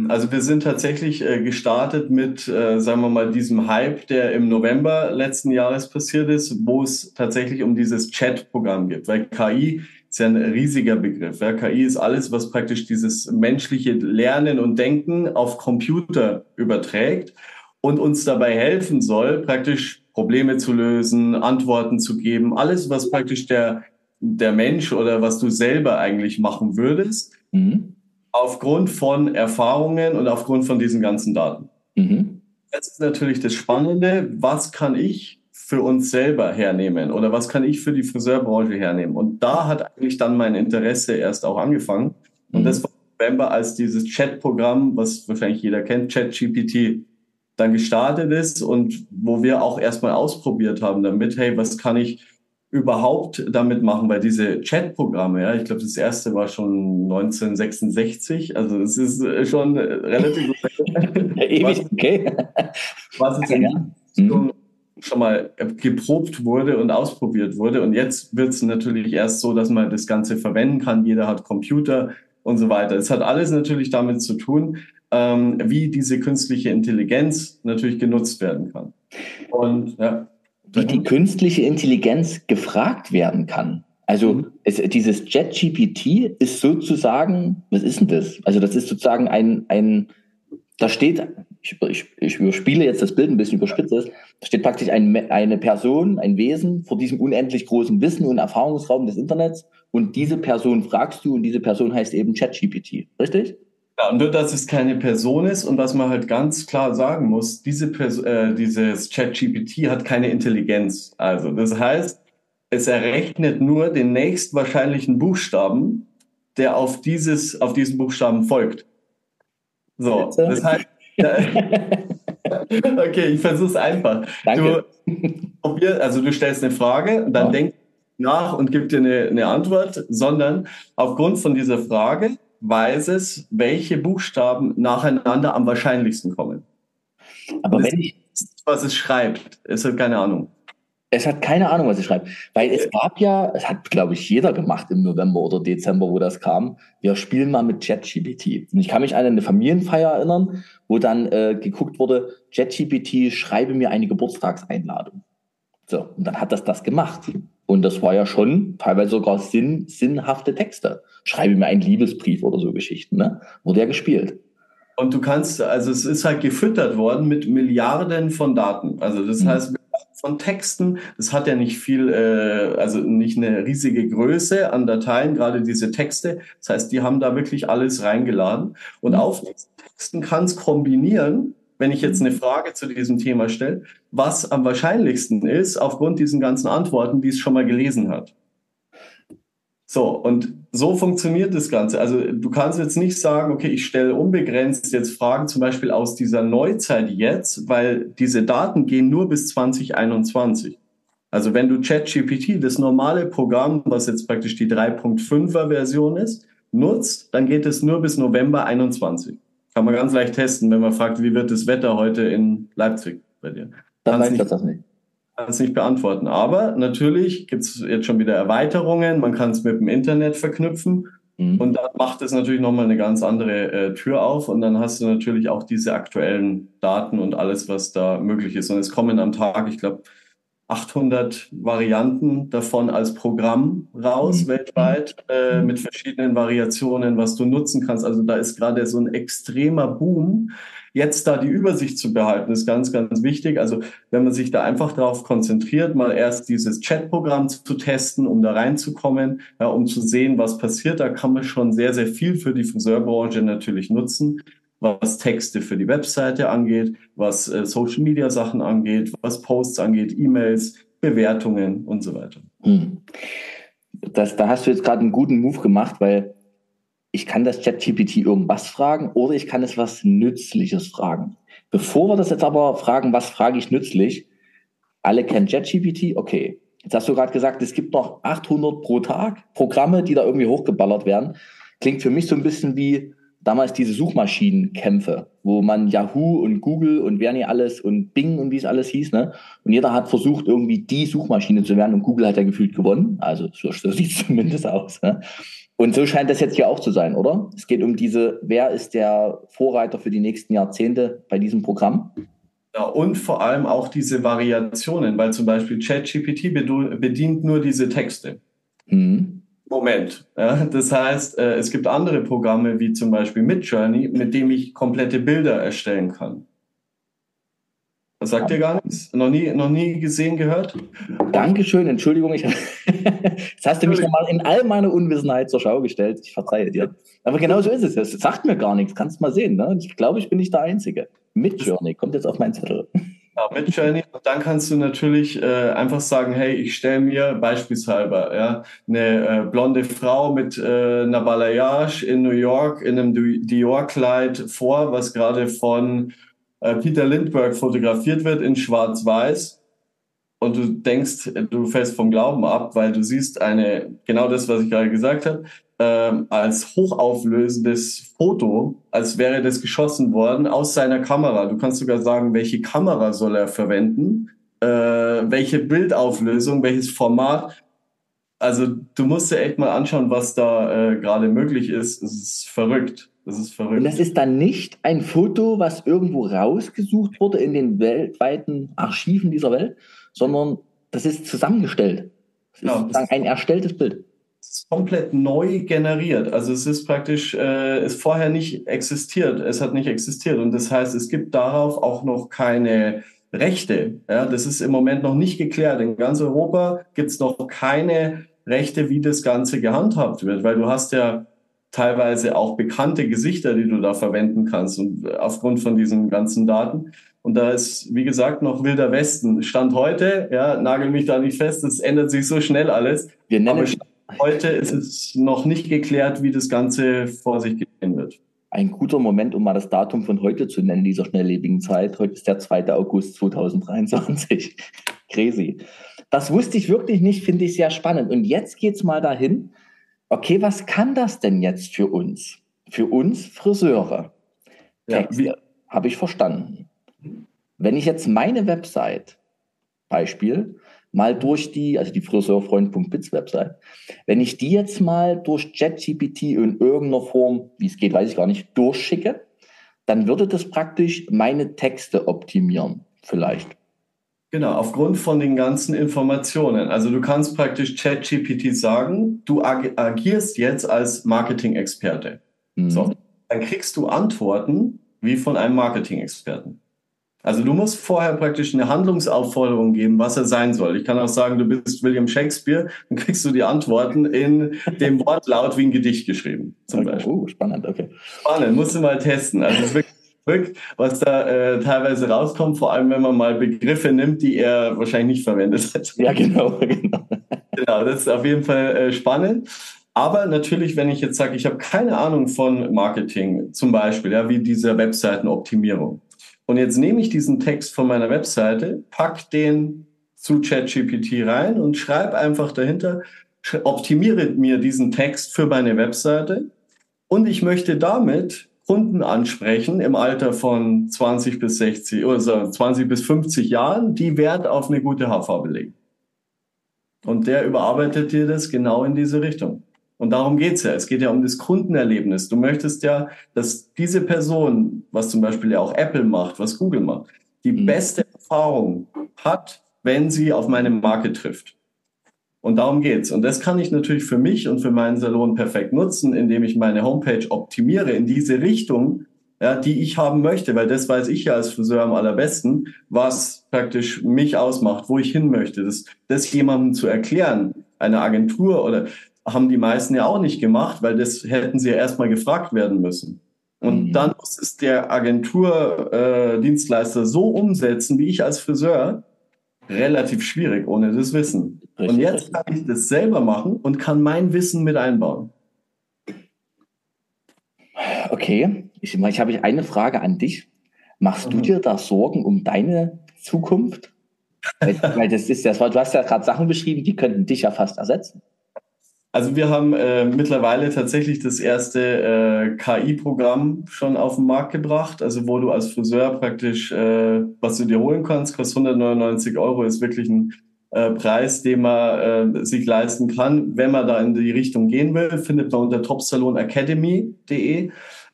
Also wir sind tatsächlich äh, gestartet mit, äh, sagen wir mal, diesem Hype, der im November letzten Jahres passiert ist, wo es tatsächlich um dieses Chat-Programm geht. Weil KI ist ja ein riesiger Begriff. Ja. KI ist alles, was praktisch dieses menschliche Lernen und Denken auf Computer überträgt und uns dabei helfen soll, praktisch Probleme zu lösen, Antworten zu geben, alles, was praktisch der, der Mensch oder was du selber eigentlich machen würdest. Mhm aufgrund von Erfahrungen und aufgrund von diesen ganzen Daten. Mhm. Jetzt ist natürlich das Spannende, was kann ich für uns selber hernehmen oder was kann ich für die Friseurbranche hernehmen? Und da hat eigentlich dann mein Interesse erst auch angefangen. Und mhm. das war November, als dieses Chat-Programm, was wahrscheinlich jeder kennt, ChatGPT, dann gestartet ist und wo wir auch erstmal ausprobiert haben damit, hey, was kann ich überhaupt damit machen, weil diese Chat-Programme, ja, ich glaube, das erste war schon 1966, also es ist äh, schon relativ [LAUGHS] ewig, okay. Was es [LAUGHS] ja. Mhm. schon mal geprobt wurde und ausprobiert wurde. Und jetzt wird es natürlich erst so, dass man das Ganze verwenden kann. Jeder hat Computer und so weiter. Es hat alles natürlich damit zu tun, ähm, wie diese künstliche Intelligenz natürlich genutzt werden kann. Und ja wie die künstliche Intelligenz gefragt werden kann. Also mhm. es, dieses JetGPT ist sozusagen, was ist denn das? Also das ist sozusagen ein, ein da steht, ich, ich, ich überspiele jetzt das Bild ein bisschen überspitzt, da steht praktisch ein, eine Person, ein Wesen vor diesem unendlich großen Wissen und Erfahrungsraum des Internets und diese Person fragst du und diese Person heißt eben ChatGPT, richtig? Ja, nur dass es keine Person ist und was man halt ganz klar sagen muss, diese Pers äh, dieses ChatGPT hat keine Intelligenz. Also das heißt, es errechnet nur den nächstwahrscheinlichen Buchstaben, der auf dieses auf diesen Buchstaben folgt. So, das heißt, [LAUGHS] okay, ich versuche es einfach. Danke. Du, probier, also du stellst eine Frage, dann ja. denk nach und gib dir eine, eine Antwort, sondern aufgrund von dieser Frage weiß es, welche Buchstaben nacheinander am wahrscheinlichsten kommen. Aber wenn ich. Was es schreibt, es hat keine Ahnung. Es hat keine Ahnung, was es schreibt. Weil es gab ja, es hat, glaube ich, jeder gemacht im November oder Dezember, wo das kam. Wir spielen mal mit ChatGPT. Und ich kann mich an eine Familienfeier erinnern, wo dann äh, geguckt wurde, ChatGPT, schreibe mir eine Geburtstagseinladung. So, und dann hat das das gemacht. Und das war ja schon teilweise sogar sinn, sinnhafte Texte. Schreibe mir einen Liebesbrief oder so Geschichten, ne? Wurde ja gespielt. Und du kannst, also es ist halt gefüttert worden mit Milliarden von Daten. Also das mhm. heißt, von Texten, das hat ja nicht viel, äh, also nicht eine riesige Größe an Dateien, gerade diese Texte. Das heißt, die haben da wirklich alles reingeladen. Und mhm. auf diesen Texten kann es kombinieren, wenn ich jetzt eine Frage zu diesem Thema stelle, was am wahrscheinlichsten ist, aufgrund diesen ganzen Antworten, die es schon mal gelesen hat. So, und so funktioniert das Ganze. Also du kannst jetzt nicht sagen, okay, ich stelle unbegrenzt jetzt Fragen zum Beispiel aus dieser Neuzeit jetzt, weil diese Daten gehen nur bis 2021. Also wenn du ChatGPT, das normale Programm, was jetzt praktisch die 3.5er Version ist, nutzt, dann geht es nur bis November 21. Kann man ganz leicht testen, wenn man fragt, wie wird das Wetter heute in Leipzig bei dir? Dann weiß ich das nicht. Kann es nicht beantworten. Aber natürlich gibt es jetzt schon wieder Erweiterungen. Man kann es mit dem Internet verknüpfen Mhm. Und da macht es natürlich nochmal eine ganz andere äh, Tür auf und dann hast du natürlich auch diese aktuellen Daten und alles, was da möglich ist. Und es kommen am Tag, ich glaube, 800 Varianten davon als Programm raus mhm. weltweit äh, mit verschiedenen Variationen, was du nutzen kannst. Also da ist gerade so ein extremer Boom. Jetzt da die Übersicht zu behalten, ist ganz, ganz wichtig. Also wenn man sich da einfach darauf konzentriert, mal erst dieses Chat-Programm zu testen, um da reinzukommen, ja, um zu sehen, was passiert, da kann man schon sehr, sehr viel für die Friseurbranche natürlich nutzen was Texte für die Webseite angeht, was äh, Social Media Sachen angeht, was Posts angeht, E-Mails, Bewertungen und so weiter. Hm. Das, da hast du jetzt gerade einen guten Move gemacht, weil ich kann das ChatGPT irgendwas fragen oder ich kann es was Nützliches fragen. Bevor wir das jetzt aber fragen, was frage ich nützlich, alle kennen ChatGPT, okay. Jetzt hast du gerade gesagt, es gibt noch 800 pro Tag Programme, die da irgendwie hochgeballert werden. Klingt für mich so ein bisschen wie damals diese Suchmaschinenkämpfe, wo man Yahoo und Google und wer nicht alles und Bing und wie es alles hieß, ne? Und jeder hat versucht, irgendwie die Suchmaschine zu werden und Google hat ja gefühlt gewonnen. Also so, so [LAUGHS] sieht es zumindest aus. Ne? Und so scheint das jetzt hier auch zu sein, oder? Es geht um diese, wer ist der Vorreiter für die nächsten Jahrzehnte bei diesem Programm? Ja, und vor allem auch diese Variationen, weil zum Beispiel ChatGPT bedient nur diese Texte. Mhm. Moment. Ja, das heißt, äh, es gibt andere Programme wie zum Beispiel Midjourney, mit dem ich komplette Bilder erstellen kann. Das sagt dir gar nichts? Noch nie, noch nie gesehen, gehört? Dankeschön, Entschuldigung. Ich, [LAUGHS] jetzt hast du mich nochmal in all meiner Unwissenheit zur Schau gestellt. Ich verzeihe dir. Aber genau so ist es. Das sagt mir gar nichts. Kannst mal sehen. Ne? Ich glaube, ich bin nicht der Einzige. Midjourney kommt jetzt auf meinen Zettel. Ja, mit Journey. Und dann kannst du natürlich äh, einfach sagen, hey, ich stelle mir beispielshalber ja, eine äh, blonde Frau mit äh, einer Balayage in New York in einem Dior-Kleid vor, was gerade von äh, Peter Lindbergh fotografiert wird in Schwarz-Weiß. Und du denkst, du fällst vom Glauben ab, weil du siehst eine, genau das, was ich gerade gesagt habe, ähm, als hochauflösendes Foto, als wäre das geschossen worden aus seiner Kamera. Du kannst sogar sagen, welche Kamera soll er verwenden, äh, welche Bildauflösung, welches Format. Also du musst dir echt mal anschauen, was da äh, gerade möglich ist. Es ist verrückt. Das ist verrückt. Und das ist dann nicht ein Foto, was irgendwo rausgesucht wurde in den weltweiten Archiven dieser Welt, sondern das ist zusammengestellt. Das ist ja, ein erstelltes Bild komplett neu generiert. Also es ist praktisch, äh, ist vorher nicht existiert. Es hat nicht existiert. Und das heißt, es gibt darauf auch noch keine Rechte. Ja, das ist im Moment noch nicht geklärt. In ganz Europa gibt es noch keine Rechte, wie das Ganze gehandhabt wird, weil du hast ja teilweise auch bekannte Gesichter, die du da verwenden kannst und aufgrund von diesen ganzen Daten. Und da ist, wie gesagt, noch wilder Westen. Stand heute, ja, nagel mich da nicht fest, es ändert sich so schnell alles. Wir nennen, Heute ist es noch nicht geklärt, wie das Ganze vor sich gehen wird. Ein guter Moment, um mal das Datum von heute zu nennen, dieser schnelllebigen Zeit. Heute ist der 2. August 2023. [LAUGHS] Crazy. Das wusste ich wirklich nicht, finde ich sehr spannend. Und jetzt geht es mal dahin. Okay, was kann das denn jetzt für uns? Für uns Friseure. Texte, ja, habe ich verstanden. Wenn ich jetzt meine Website, Beispiel, mal durch die, also die friseurfreund.biz Website, wenn ich die jetzt mal durch ChatGPT in irgendeiner Form, wie es geht, weiß ich gar nicht, durchschicke, dann würde das praktisch meine Texte optimieren, vielleicht. Genau, aufgrund von den ganzen Informationen. Also du kannst praktisch ChatGPT sagen, du ag agierst jetzt als Marketing-Experte. Mhm. So, dann kriegst du Antworten wie von einem Marketing-Experten. Also du musst vorher praktisch eine Handlungsaufforderung geben, was er sein soll. Ich kann auch sagen, du bist William Shakespeare, dann kriegst du die Antworten in dem Wortlaut wie ein Gedicht geschrieben. Zum okay. Beispiel. Oh, spannend, okay. Spannend, musst du mal testen. Also es ist wirklich verrückt, was da äh, teilweise rauskommt, vor allem wenn man mal Begriffe nimmt, die er wahrscheinlich nicht verwendet hat. Ja, genau, [LAUGHS] genau. Genau, das ist auf jeden Fall äh, spannend. Aber natürlich, wenn ich jetzt sage, ich habe keine Ahnung von Marketing, zum Beispiel, ja, wie diese Webseitenoptimierung und jetzt nehme ich diesen Text von meiner Webseite, pack den zu ChatGPT rein und schreibe einfach dahinter, optimiere mir diesen Text für meine Webseite und ich möchte damit Kunden ansprechen im Alter von 20 bis 60 oder 20 bis 50 Jahren, die Wert auf eine gute Haarfarbe legen. Und der überarbeitet dir das genau in diese Richtung. Und darum geht's ja. Es geht ja um das Kundenerlebnis. Du möchtest ja, dass diese Person, was zum Beispiel ja auch Apple macht, was Google macht, die mhm. beste Erfahrung hat, wenn sie auf meine Marke trifft. Und darum geht's. Und das kann ich natürlich für mich und für meinen Salon perfekt nutzen, indem ich meine Homepage optimiere in diese Richtung, ja, die ich haben möchte, weil das weiß ich ja als Friseur am allerbesten, was praktisch mich ausmacht, wo ich hin möchte. Das, das jemandem zu erklären, einer Agentur oder haben die meisten ja auch nicht gemacht, weil das hätten sie ja erstmal gefragt werden müssen. Und mhm. dann muss es der Agenturdienstleister äh, so umsetzen, wie ich als Friseur, relativ schwierig ohne das Wissen. Richtig, und jetzt kann ich das selber machen und kann mein Wissen mit einbauen. Okay, ich, ich habe eine Frage an dich. Machst mhm. du dir da Sorgen um deine Zukunft? weil, [LAUGHS] weil das ist ja, du hast ja gerade Sachen beschrieben, die könnten dich ja fast ersetzen. Also wir haben äh, mittlerweile tatsächlich das erste äh, KI-Programm schon auf den Markt gebracht, also wo du als Friseur praktisch, äh, was du dir holen kannst, kostet 199 Euro, ist wirklich ein äh, Preis, den man äh, sich leisten kann. Wenn man da in die Richtung gehen will, findet man unter topsalonacademy.de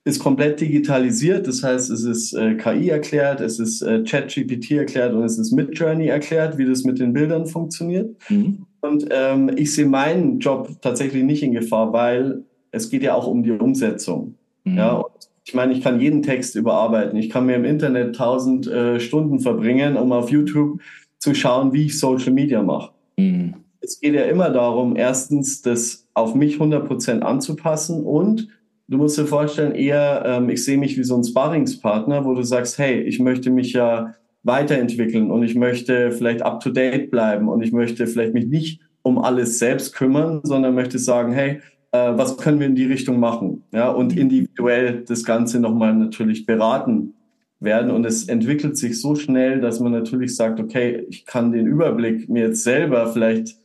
ist komplett digitalisiert. Das heißt, es ist äh, KI erklärt, es ist äh, ChatGPT erklärt und es ist Midjourney erklärt, wie das mit den Bildern funktioniert. Mhm. Und ähm, ich sehe meinen Job tatsächlich nicht in Gefahr, weil es geht ja auch um die Umsetzung. Mhm. Ja, und ich meine, ich kann jeden Text überarbeiten. Ich kann mir im Internet tausend äh, Stunden verbringen, um auf YouTube zu schauen, wie ich Social Media mache. Mhm. Es geht ja immer darum, erstens, das auf mich 100% anzupassen und du musst dir vorstellen, eher, ähm, ich sehe mich wie so ein Sparringspartner, wo du sagst, hey, ich möchte mich ja weiterentwickeln und ich möchte vielleicht up to date bleiben und ich möchte vielleicht mich nicht um alles selbst kümmern, sondern möchte sagen, hey, äh, was können wir in die Richtung machen? Ja, und individuell das Ganze nochmal natürlich beraten werden. Und es entwickelt sich so schnell, dass man natürlich sagt, okay, ich kann den Überblick mir jetzt selber vielleicht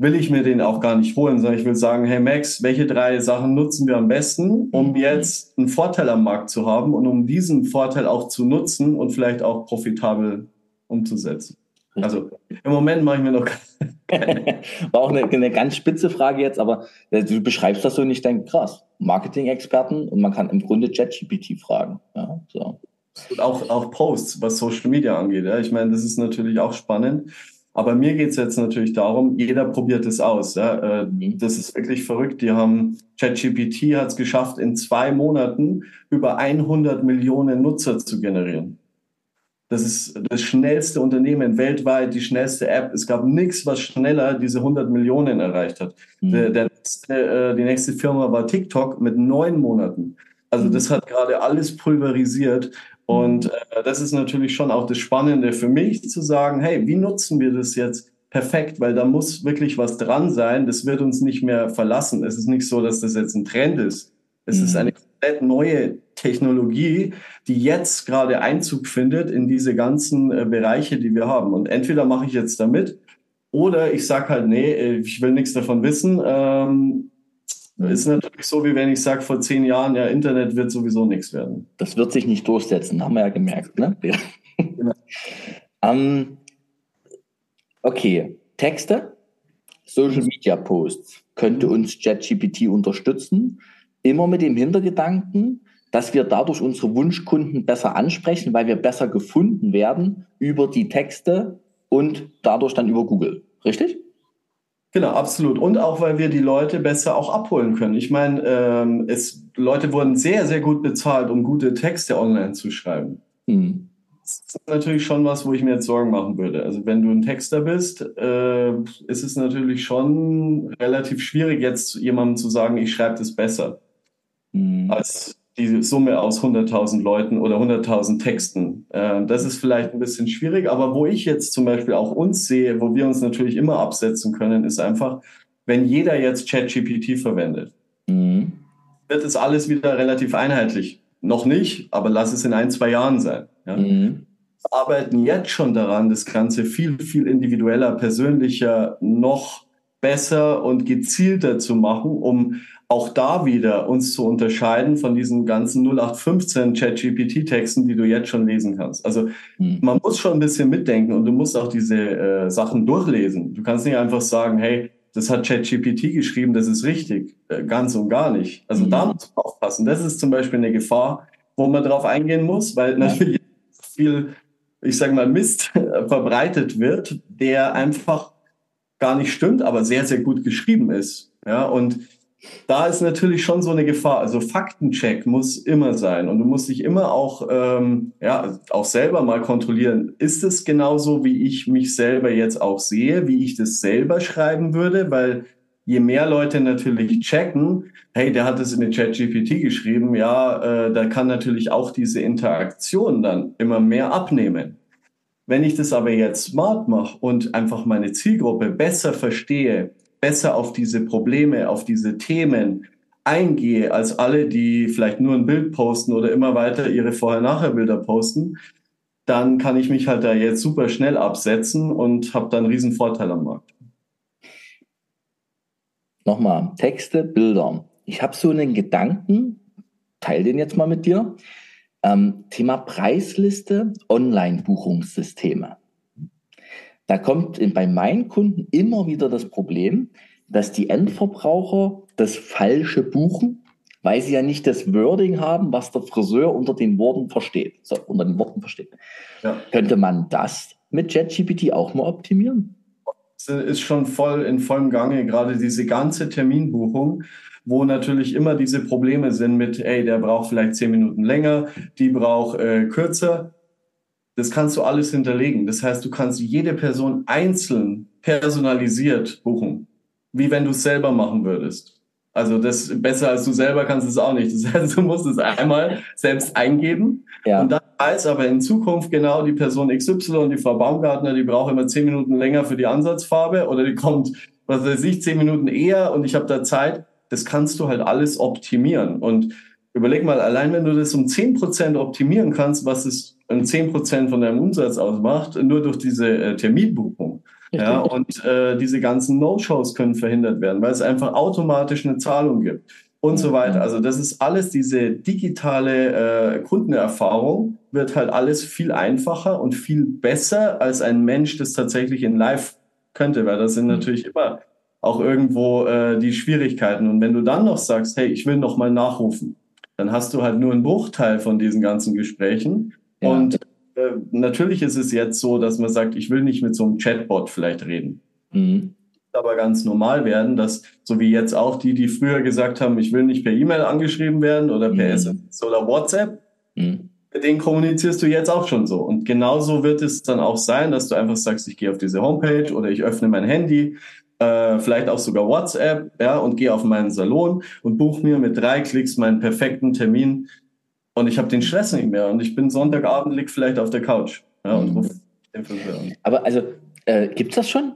will ich mir den auch gar nicht holen, sondern ich will sagen, hey Max, welche drei Sachen nutzen wir am besten, um mhm. jetzt einen Vorteil am Markt zu haben und um diesen Vorteil auch zu nutzen und vielleicht auch profitabel umzusetzen. Also im Moment mache ich mir noch [LAUGHS] keine. War auch eine, eine, ganz spitze Frage jetzt, aber äh, du beschreibst das so und ich denke, krass, Marketing-Experten und man kann im Grunde ChatGPT fragen. Ja, so. Und auch, auch Posts, was Social Media angeht. Ja. Ich meine, das ist natürlich auch spannend. Aber mir geht's jetzt natürlich darum, jeder probiert es aus. Ja. Äh, mhm. Das ist wirklich verrückt. Die haben, ChatGPT hat es geschafft, in zwei Monaten über 100 Millionen Nutzer zu generieren. Das ist das schnellste Unternehmen weltweit, die schnellste App. Es gab nichts, was schneller diese 100 Millionen erreicht hat. Mhm. Der, der nächste, äh, die nächste Firma war TikTok mit neun Monaten. Also mhm. das hat gerade alles pulverisiert und äh, das ist natürlich schon auch das Spannende für mich zu sagen, hey, wie nutzen wir das jetzt perfekt? Weil da muss wirklich was dran sein. Das wird uns nicht mehr verlassen. Es ist nicht so, dass das jetzt ein Trend ist. Es mhm. ist eine komplett neue Technologie, die jetzt gerade Einzug findet in diese ganzen äh, Bereiche, die wir haben. Und entweder mache ich jetzt damit oder ich sage halt, nee, äh, ich will nichts davon wissen. Ähm, ist natürlich so, wie wenn ich sage vor zehn Jahren, ja, Internet wird sowieso nichts werden. Das wird sich nicht durchsetzen, haben wir ja gemerkt. Ne? Genau. [LAUGHS] ähm, okay, Texte, Social Media Posts könnte uns ChatGPT unterstützen, immer mit dem Hintergedanken, dass wir dadurch unsere Wunschkunden besser ansprechen, weil wir besser gefunden werden über die Texte und dadurch dann über Google. Richtig? Genau, absolut. Und auch, weil wir die Leute besser auch abholen können. Ich meine, ähm, es, Leute wurden sehr, sehr gut bezahlt, um gute Texte online zu schreiben. Hm. Das ist natürlich schon was, wo ich mir jetzt Sorgen machen würde. Also wenn du ein Texter bist, äh, ist es natürlich schon relativ schwierig, jetzt jemandem zu sagen, ich schreibe das besser. Hm. Als die Summe aus 100.000 Leuten oder 100.000 Texten. Äh, das ist vielleicht ein bisschen schwierig, aber wo ich jetzt zum Beispiel auch uns sehe, wo wir uns natürlich immer absetzen können, ist einfach, wenn jeder jetzt ChatGPT verwendet, mhm. wird es alles wieder relativ einheitlich. Noch nicht, aber lass es in ein, zwei Jahren sein. Ja? Mhm. Wir arbeiten jetzt schon daran, das Ganze viel, viel individueller, persönlicher, noch besser und gezielter zu machen, um auch da wieder uns zu unterscheiden von diesen ganzen 0815 ChatGPT-Texten, die du jetzt schon lesen kannst. Also mhm. man muss schon ein bisschen mitdenken und du musst auch diese äh, Sachen durchlesen. Du kannst nicht einfach sagen, hey, das hat ChatGPT geschrieben, das ist richtig. Äh, ganz und gar nicht. Also mhm. da muss man aufpassen. Das ist zum Beispiel eine Gefahr, wo man drauf eingehen muss, weil natürlich viel, ich sage mal, Mist [LAUGHS] verbreitet wird, der einfach gar nicht stimmt, aber sehr, sehr gut geschrieben ist. Ja, und da ist natürlich schon so eine Gefahr. Also Faktencheck muss immer sein und du musst dich immer auch, ähm, ja, auch selber mal kontrollieren. Ist es genauso, wie ich mich selber jetzt auch sehe, wie ich das selber schreiben würde? Weil je mehr Leute natürlich checken, hey, der hat es in den Chat-GPT geschrieben, ja, äh, da kann natürlich auch diese Interaktion dann immer mehr abnehmen. Wenn ich das aber jetzt smart mache und einfach meine Zielgruppe besser verstehe, besser auf diese Probleme, auf diese Themen eingehe, als alle, die vielleicht nur ein Bild posten oder immer weiter ihre Vorher-Nachher-Bilder posten, dann kann ich mich halt da jetzt super schnell absetzen und habe dann einen riesen Vorteil am Markt. Nochmal, Texte, Bilder. Ich habe so einen Gedanken, teile den jetzt mal mit dir. Ähm, Thema Preisliste, Online-Buchungssysteme. Da kommt bei meinen Kunden immer wieder das Problem, dass die Endverbraucher das Falsche buchen, weil sie ja nicht das Wording haben, was der Friseur unter den Worten versteht. So, unter den Worten versteht. Ja. Könnte man das mit ChatGPT auch mal optimieren? ist schon voll in vollem Gange, gerade diese ganze Terminbuchung, wo natürlich immer diese Probleme sind mit, ey, der braucht vielleicht zehn Minuten länger, die braucht äh, kürzer. Das kannst du alles hinterlegen. Das heißt, du kannst jede Person einzeln personalisiert buchen, wie wenn du es selber machen würdest. Also das besser als du selber kannst es auch nicht. Das heißt, du musst es einmal selbst eingeben ja. und dann weiß aber in Zukunft genau die Person XY, die Frau Baumgartner, die braucht immer zehn Minuten länger für die Ansatzfarbe oder die kommt, was weiß ich, zehn Minuten eher und ich habe da Zeit. Das kannst du halt alles optimieren und überleg mal, allein wenn du das um zehn Prozent optimieren kannst, was es um zehn Prozent von deinem Umsatz ausmacht, nur durch diese äh, Terminbuchung. Ja, und äh, diese ganzen No-Shows können verhindert werden, weil es einfach automatisch eine Zahlung gibt und so weiter. Also das ist alles diese digitale äh, Kundenerfahrung wird halt alles viel einfacher und viel besser als ein Mensch das tatsächlich in Live könnte, weil das sind mhm. natürlich immer auch irgendwo äh, die Schwierigkeiten. Und wenn du dann noch sagst, hey, ich will noch mal nachrufen, dann hast du halt nur einen Bruchteil von diesen ganzen Gesprächen. Ja. Und äh, natürlich ist es jetzt so, dass man sagt, ich will nicht mit so einem Chatbot vielleicht reden. Mhm. Aber ganz normal werden, dass, so wie jetzt auch die, die früher gesagt haben, ich will nicht per E-Mail angeschrieben werden oder per mhm. SMS oder WhatsApp, mhm. mit denen kommunizierst du jetzt auch schon so. Und genauso wird es dann auch sein, dass du einfach sagst, ich gehe auf diese Homepage oder ich öffne mein Handy, äh, vielleicht auch sogar WhatsApp, ja, und gehe auf meinen Salon und buche mir mit drei Klicks meinen perfekten Termin und ich habe den Stress nicht mehr. Und ich bin Sonntagabend, lieg vielleicht auf der Couch ja, und ruf den Friseur an. Aber also, äh, gibt es das schon?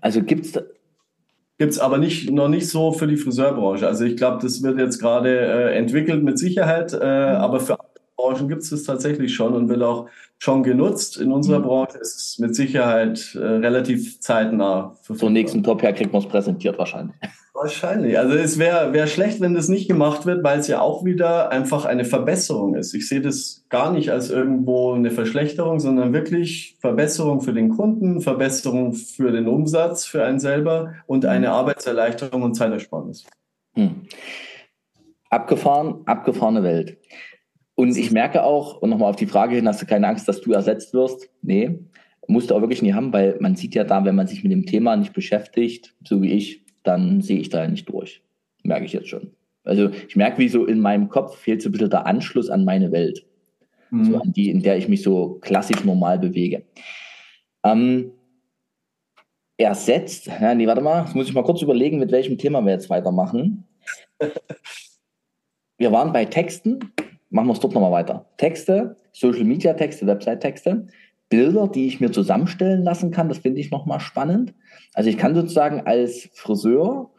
Also gibt es Gibt es aber nicht, noch nicht so für die Friseurbranche. Also ich glaube, das wird jetzt gerade äh, entwickelt mit Sicherheit, äh, mhm. aber für Branchen gibt es das tatsächlich schon und wird auch schon genutzt. In unserer mhm. Branche ist es mit Sicherheit äh, relativ zeitnah. Zum nächsten Top-Jahr kriegt man es präsentiert wahrscheinlich. Wahrscheinlich. Also es wäre wär schlecht, wenn das nicht gemacht wird, weil es ja auch wieder einfach eine Verbesserung ist. Ich sehe das gar nicht als irgendwo eine Verschlechterung, sondern wirklich Verbesserung für den Kunden, Verbesserung für den Umsatz, für einen selber und eine Arbeitserleichterung und Zeitersparnis. Hm. Abgefahren, abgefahrene Welt. Und ich merke auch, und nochmal auf die Frage hin, hast du keine Angst, dass du ersetzt wirst? Nee, musst du auch wirklich nie haben, weil man sieht ja da, wenn man sich mit dem Thema nicht beschäftigt, so wie ich, dann sehe ich da ja nicht durch. Merke ich jetzt schon. Also ich merke, wie so in meinem Kopf fehlt so ein bisschen der Anschluss an meine Welt. Mhm. So an die, in der ich mich so klassisch normal bewege. Ähm, ersetzt, ja, nee, warte mal, jetzt muss ich mal kurz überlegen, mit welchem Thema wir jetzt weitermachen. [LAUGHS] wir waren bei Texten, machen wir es dort nochmal weiter. Texte, Social Media Texte, Website Texte. Bilder, die ich mir zusammenstellen lassen kann. Das finde ich nochmal spannend. Also ich kann sozusagen als Friseur,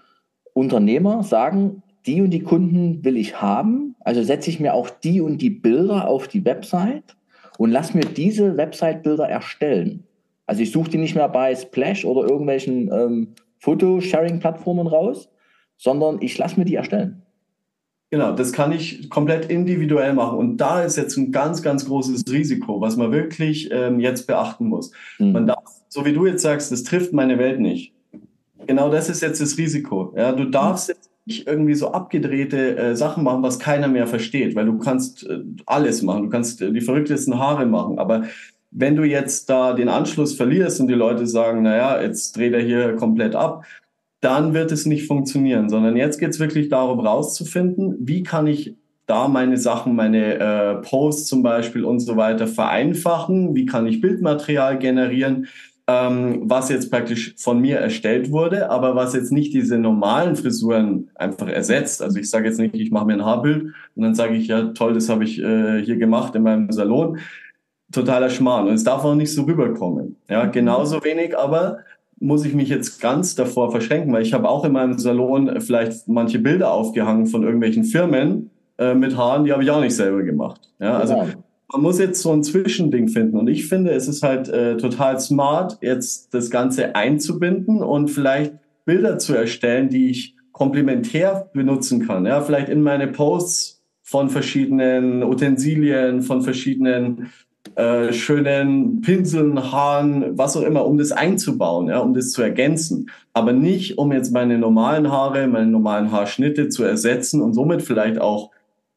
Unternehmer sagen, die und die Kunden will ich haben. Also setze ich mir auch die und die Bilder auf die Website und lass mir diese Website-Bilder erstellen. Also ich suche die nicht mehr bei Splash oder irgendwelchen ähm, Foto-Sharing-Plattformen raus, sondern ich lasse mir die erstellen. Genau, das kann ich komplett individuell machen. Und da ist jetzt ein ganz, ganz großes Risiko, was man wirklich ähm, jetzt beachten muss. Mhm. Man darf, so wie du jetzt sagst, das trifft meine Welt nicht. genau das ist jetzt das Risiko. Ja, du darfst jetzt nicht irgendwie so abgedrehte äh, Sachen machen, was keiner mehr versteht, weil du kannst äh, alles machen. Du kannst äh, die verrücktesten Haare machen, aber wenn du jetzt da den Anschluss verlierst und die Leute sagen, naja, jetzt dreht er hier komplett ab, dann wird es nicht funktionieren, sondern jetzt geht es wirklich darum, rauszufinden, wie kann ich da meine Sachen, meine äh, Posts zum Beispiel und so weiter vereinfachen, wie kann ich Bildmaterial generieren, ähm, was jetzt praktisch von mir erstellt wurde, aber was jetzt nicht diese normalen Frisuren einfach ersetzt. Also ich sage jetzt nicht, ich mache mir ein Haarbild und dann sage ich, ja toll, das habe ich äh, hier gemacht in meinem Salon. Totaler Schmarrn. Und es darf auch nicht so rüberkommen. Ja, genauso wenig aber muss ich mich jetzt ganz davor verschränken, weil ich habe auch in meinem Salon vielleicht manche Bilder aufgehangen von irgendwelchen Firmen äh, mit Haaren, die habe ich auch nicht selber gemacht. Ja, also ja man muss jetzt so ein Zwischending finden. Und ich finde, es ist halt äh, total smart, jetzt das Ganze einzubinden und vielleicht Bilder zu erstellen, die ich komplementär benutzen kann. Ja, vielleicht in meine Posts von verschiedenen Utensilien, von verschiedenen äh, schönen Pinseln, Haaren, was auch immer, um das einzubauen, ja, um das zu ergänzen. Aber nicht, um jetzt meine normalen Haare, meine normalen Haarschnitte zu ersetzen und somit vielleicht auch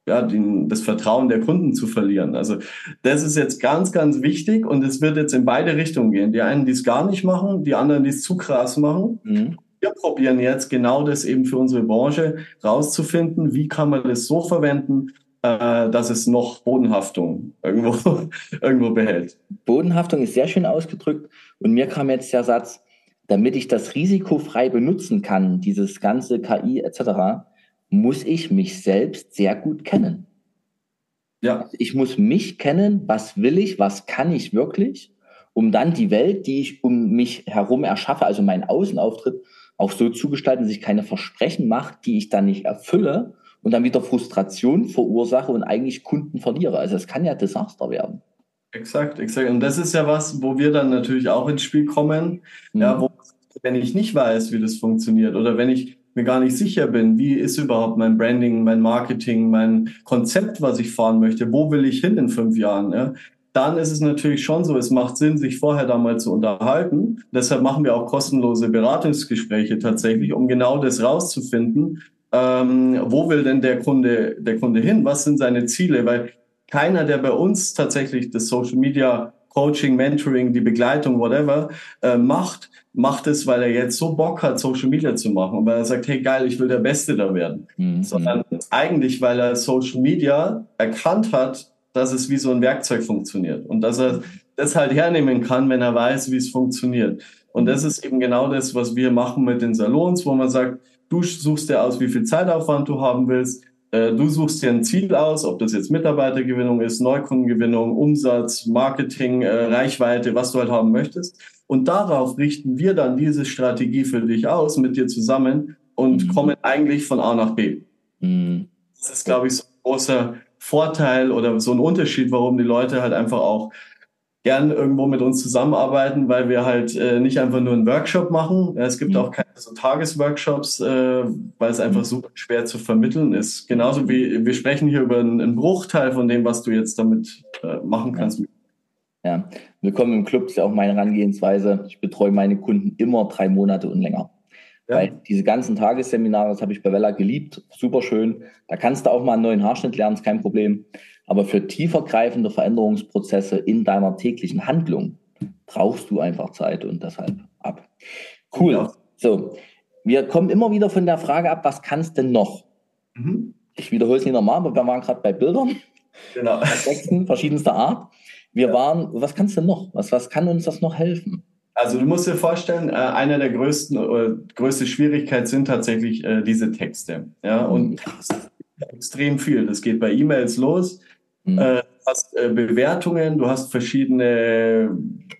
ja, den, das Vertrauen der Kunden zu verlieren. Also das ist jetzt ganz, ganz wichtig und es wird jetzt in beide Richtungen gehen. Die einen, die es gar nicht machen, die anderen, die es zu krass machen. Mhm. Wir probieren jetzt genau das eben für unsere Branche rauszufinden, wie kann man das so verwenden, äh, dass es noch Bodenhaftung irgendwo, [LAUGHS] irgendwo behält. Bodenhaftung ist sehr schön ausgedrückt und mir kam jetzt der Satz, damit ich das risikofrei benutzen kann, dieses ganze KI etc., muss ich mich selbst sehr gut kennen. Ja. Also ich muss mich kennen, was will ich, was kann ich wirklich, um dann die Welt, die ich um mich herum erschaffe, also meinen Außenauftritt, auch so zu gestalten, dass ich keine Versprechen mache, die ich dann nicht erfülle und dann wieder Frustration verursache und eigentlich Kunden verliere. Also es kann ja Desaster werden. Exakt, exakt. Und das ist ja was, wo wir dann natürlich auch ins Spiel kommen. Mhm. Ja, wo, wenn ich nicht weiß, wie das funktioniert oder wenn ich mir gar nicht sicher bin, wie ist überhaupt mein Branding, mein Marketing, mein Konzept, was ich fahren möchte, wo will ich hin in fünf Jahren, ja? dann ist es natürlich schon so, es macht Sinn, sich vorher da mal zu unterhalten. Deshalb machen wir auch kostenlose Beratungsgespräche tatsächlich, um genau das rauszufinden. Ähm, wo will denn der Kunde, der Kunde hin? Was sind seine Ziele? Weil keiner, der bei uns tatsächlich das Social Media Coaching, Mentoring, die Begleitung, whatever, äh, macht, macht es, weil er jetzt so Bock hat, Social Media zu machen und weil er sagt, hey geil, ich will der Beste da werden. Mhm. Sondern eigentlich, weil er Social Media erkannt hat, dass es wie so ein Werkzeug funktioniert und dass er das halt hernehmen kann, wenn er weiß, wie es funktioniert. Und das ist eben genau das, was wir machen mit den Salons, wo man sagt, du suchst dir aus, wie viel Zeitaufwand du haben willst, äh, du suchst dir ein Ziel aus, ob das jetzt Mitarbeitergewinnung ist, Neukundengewinnung, Umsatz, Marketing, äh, Reichweite, was du halt haben möchtest. Und darauf richten wir dann diese Strategie für dich aus mit dir zusammen und mhm. kommen eigentlich von A nach B. Mhm. Das ist, glaube ich, so ein großer Vorteil oder so ein Unterschied, warum die Leute halt einfach auch gern irgendwo mit uns zusammenarbeiten, weil wir halt äh, nicht einfach nur einen Workshop machen. Es gibt mhm. auch keine so Tagesworkshops, äh, weil es einfach mhm. super schwer zu vermitteln ist. Genauso wie wir sprechen hier über einen, einen Bruchteil von dem, was du jetzt damit äh, machen kannst. Ja, willkommen im Club ist ja auch meine Herangehensweise. Ich betreue meine Kunden immer drei Monate und länger. Ja. Weil diese ganzen Tagesseminare, das habe ich bei Vella geliebt, super schön. Da kannst du auch mal einen neuen Haarschnitt lernen, ist kein Problem. Aber für tiefergreifende Veränderungsprozesse in deiner täglichen Handlung brauchst du einfach Zeit und deshalb ab. Cool. Ja. So, wir kommen immer wieder von der Frage ab, was kannst denn noch? Mhm. Ich wiederhole es nicht nochmal, aber wir waren gerade bei Bildern. Genau. Texten verschiedenster Art. Wir ja. waren, was kannst du denn noch? Was, was kann uns das noch helfen? Also du musst dir vorstellen, äh, einer der größten oder größte Schwierigkeit sind tatsächlich äh, diese Texte. Ja, und mhm. extrem viel. Das geht bei E-Mails los. Mhm. Äh, du hast äh, Bewertungen, du hast verschiedene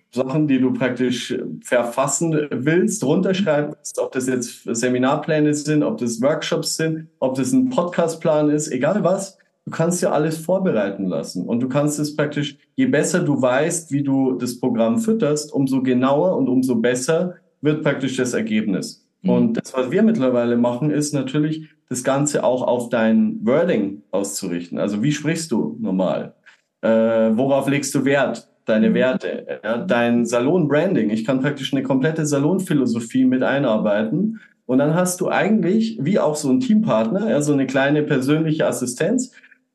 Sachen, die du praktisch verfassen willst, runterschreiben willst, ob das jetzt Seminarpläne sind, ob das Workshops sind, ob das ein Podcastplan ist, egal was. Du kannst ja alles vorbereiten lassen und du kannst es praktisch, je besser du weißt, wie du das Programm fütterst, umso genauer und umso besser wird praktisch das Ergebnis. Mhm. Und das, was wir mittlerweile machen, ist natürlich das Ganze auch auf dein Wording auszurichten. Also wie sprichst du normal? Äh, worauf legst du Wert? deine mhm. Werte, ja, dein Salon-Branding. Ich kann praktisch eine komplette Salonphilosophie mit einarbeiten. Und dann hast du eigentlich, wie auch so ein Teampartner, ja, so eine kleine persönliche Assistenz.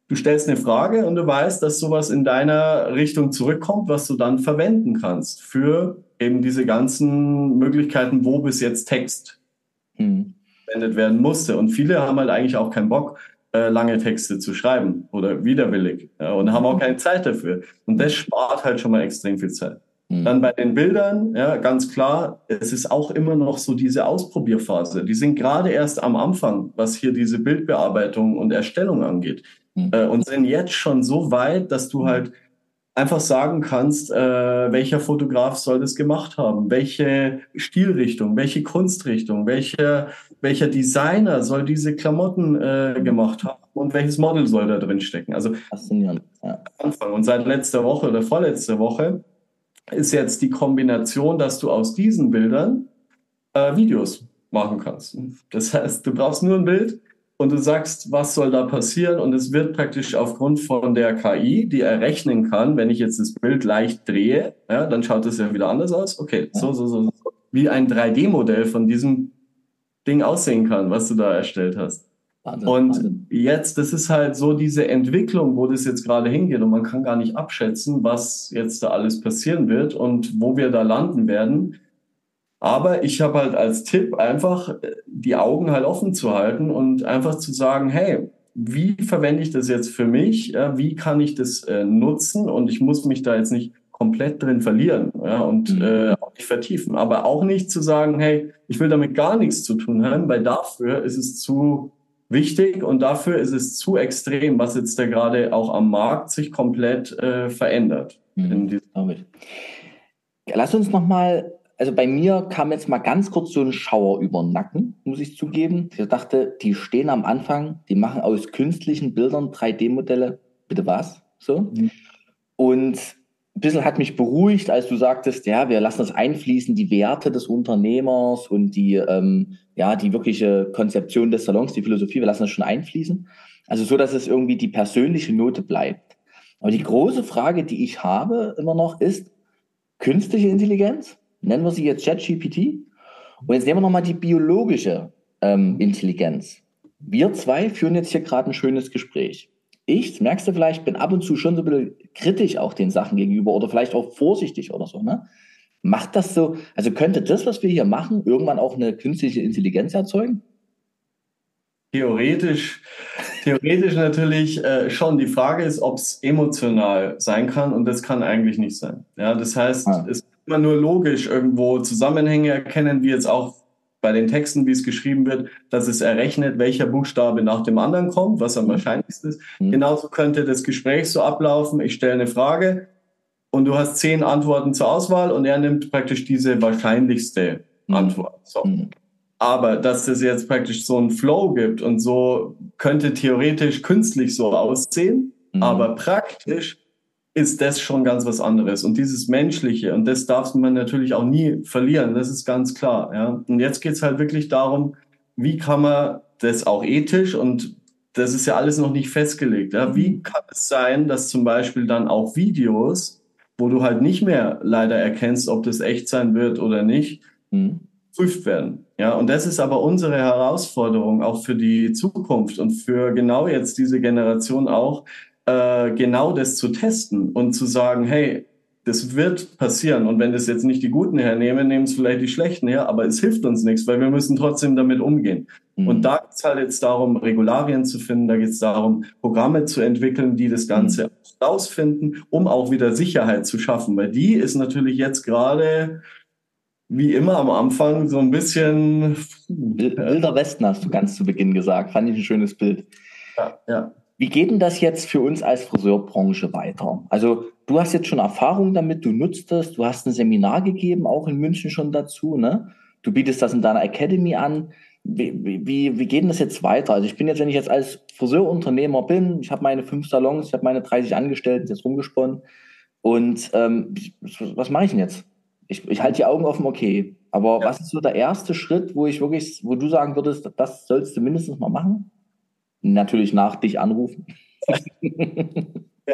Du stellst eine Frage und du weißt, dass sowas in deiner Richtung zurückkommt, was du dann verwenden kannst für eben diese ganzen Möglichkeiten, wo bis jetzt Text hm. verwendet werden musste. Und viele haben halt eigentlich auch keinen Bock, äh, lange Texte zu schreiben oder widerwillig ja, und haben auch keine Zeit dafür. Und das spart halt schon mal extrem viel Zeit. Mhm. Dann bei den Bildern, ja, ganz klar, es ist auch immer noch so diese Ausprobierphase. Die sind gerade erst am Anfang, was hier diese Bildbearbeitung und Erstellung angeht. Mhm. Äh, und sind jetzt schon so weit, dass du halt einfach sagen kannst, äh, welcher Fotograf soll das gemacht haben, welche Stilrichtung, welche Kunstrichtung, welcher, welcher Designer soll diese Klamotten äh, gemacht haben und welches Model soll da drin stecken. Also faszinierend. Ja. Anfang. Und seit letzter Woche oder vorletzter Woche ist jetzt die Kombination, dass du aus diesen Bildern äh, Videos machen kannst. Das heißt, du brauchst nur ein Bild und du sagst, was soll da passieren? Und es wird praktisch aufgrund von der KI, die errechnen kann, wenn ich jetzt das Bild leicht drehe, ja, dann schaut es ja wieder anders aus. Okay, so, so, so, so. Wie ein 3D-Modell von diesem Ding aussehen kann, was du da erstellt hast. Wahnsinn, und Wahnsinn. jetzt, das ist halt so diese Entwicklung, wo das jetzt gerade hingeht und man kann gar nicht abschätzen, was jetzt da alles passieren wird und wo wir da landen werden. Aber ich habe halt als Tipp einfach äh, die Augen halt offen zu halten und einfach zu sagen, hey, wie verwende ich das jetzt für mich? Wie kann ich das äh, nutzen? Und ich muss mich da jetzt nicht komplett drin verlieren ja, und mhm. äh, auch nicht vertiefen. Aber auch nicht zu sagen, hey, ich will damit gar nichts zu tun haben, weil dafür ist es zu wichtig und dafür ist es zu extrem, was jetzt da gerade auch am Markt sich komplett äh, verändert. Mhm. Lass uns nochmal also bei mir kam jetzt mal ganz kurz so ein Schauer über den Nacken, muss ich zugeben. Ich dachte, die stehen am Anfang, die machen aus künstlichen Bildern 3D-Modelle. Bitte was? So. Mhm. Und ein bisschen hat mich beruhigt, als du sagtest, ja, wir lassen das einfließen, die Werte des Unternehmers und die, ähm, ja, die wirkliche Konzeption des Salons, die Philosophie, wir lassen das schon einfließen. Also so, dass es irgendwie die persönliche Note bleibt. Aber die große Frage, die ich habe immer noch, ist künstliche Intelligenz nennen wir sie jetzt ChatGPT. Und jetzt nehmen wir nochmal die biologische ähm, Intelligenz. Wir zwei führen jetzt hier gerade ein schönes Gespräch. Ich, das merkst du vielleicht, bin ab und zu schon so ein bisschen kritisch auch den Sachen gegenüber oder vielleicht auch vorsichtig oder so. Ne? Macht das so, also könnte das, was wir hier machen, irgendwann auch eine künstliche Intelligenz erzeugen? Theoretisch, theoretisch natürlich äh, schon. Die Frage ist, ob es emotional sein kann und das kann eigentlich nicht sein. Ja, das heißt, ah. es immer nur logisch irgendwo Zusammenhänge erkennen, wie jetzt auch bei den Texten, wie es geschrieben wird, dass es errechnet, welcher Buchstabe nach dem anderen kommt, was am wahrscheinlichsten ist. Mhm. Genauso könnte das Gespräch so ablaufen. Ich stelle eine Frage und du hast zehn Antworten zur Auswahl und er nimmt praktisch diese wahrscheinlichste mhm. Antwort. So. Mhm. Aber dass es jetzt praktisch so einen Flow gibt und so könnte theoretisch künstlich so aussehen, mhm. aber praktisch ist das schon ganz was anderes. Und dieses Menschliche, und das darf man natürlich auch nie verlieren, das ist ganz klar. Ja? Und jetzt geht's halt wirklich darum, wie kann man das auch ethisch und das ist ja alles noch nicht festgelegt. Ja? Wie mhm. kann es sein, dass zum Beispiel dann auch Videos, wo du halt nicht mehr leider erkennst, ob das echt sein wird oder nicht, mhm. prüft werden. Ja, und das ist aber unsere Herausforderung auch für die Zukunft und für genau jetzt diese Generation auch, äh, genau das zu testen und zu sagen, hey, das wird passieren. Und wenn das jetzt nicht die Guten hernehmen, nehmen es vielleicht die Schlechten her, aber es hilft uns nichts, weil wir müssen trotzdem damit umgehen. Mhm. Und da geht es halt jetzt darum, Regularien zu finden, da geht es darum, Programme zu entwickeln, die das Ganze mhm. rausfinden, um auch wieder Sicherheit zu schaffen. Weil die ist natürlich jetzt gerade wie immer am Anfang so ein bisschen. Wilder Westen hast du ganz zu Beginn gesagt. Fand ich ein schönes Bild. Ja, ja. Wie geht denn das jetzt für uns als Friseurbranche weiter? Also du hast jetzt schon Erfahrung damit, du nutzt das, du hast ein Seminar gegeben, auch in München schon dazu, ne? Du bietest das in deiner Academy an. Wie, wie, wie geht denn das jetzt weiter? Also ich bin jetzt, wenn ich jetzt als Friseurunternehmer bin, ich habe meine fünf Salons, ich habe meine 30 Angestellten jetzt rumgesponnen und ähm, was mache ich denn jetzt? Ich, ich halte die Augen offen, okay. Aber ja. was ist so der erste Schritt, wo ich wirklich, wo du sagen würdest, das sollst du mindestens mal machen? Natürlich nach dich anrufen.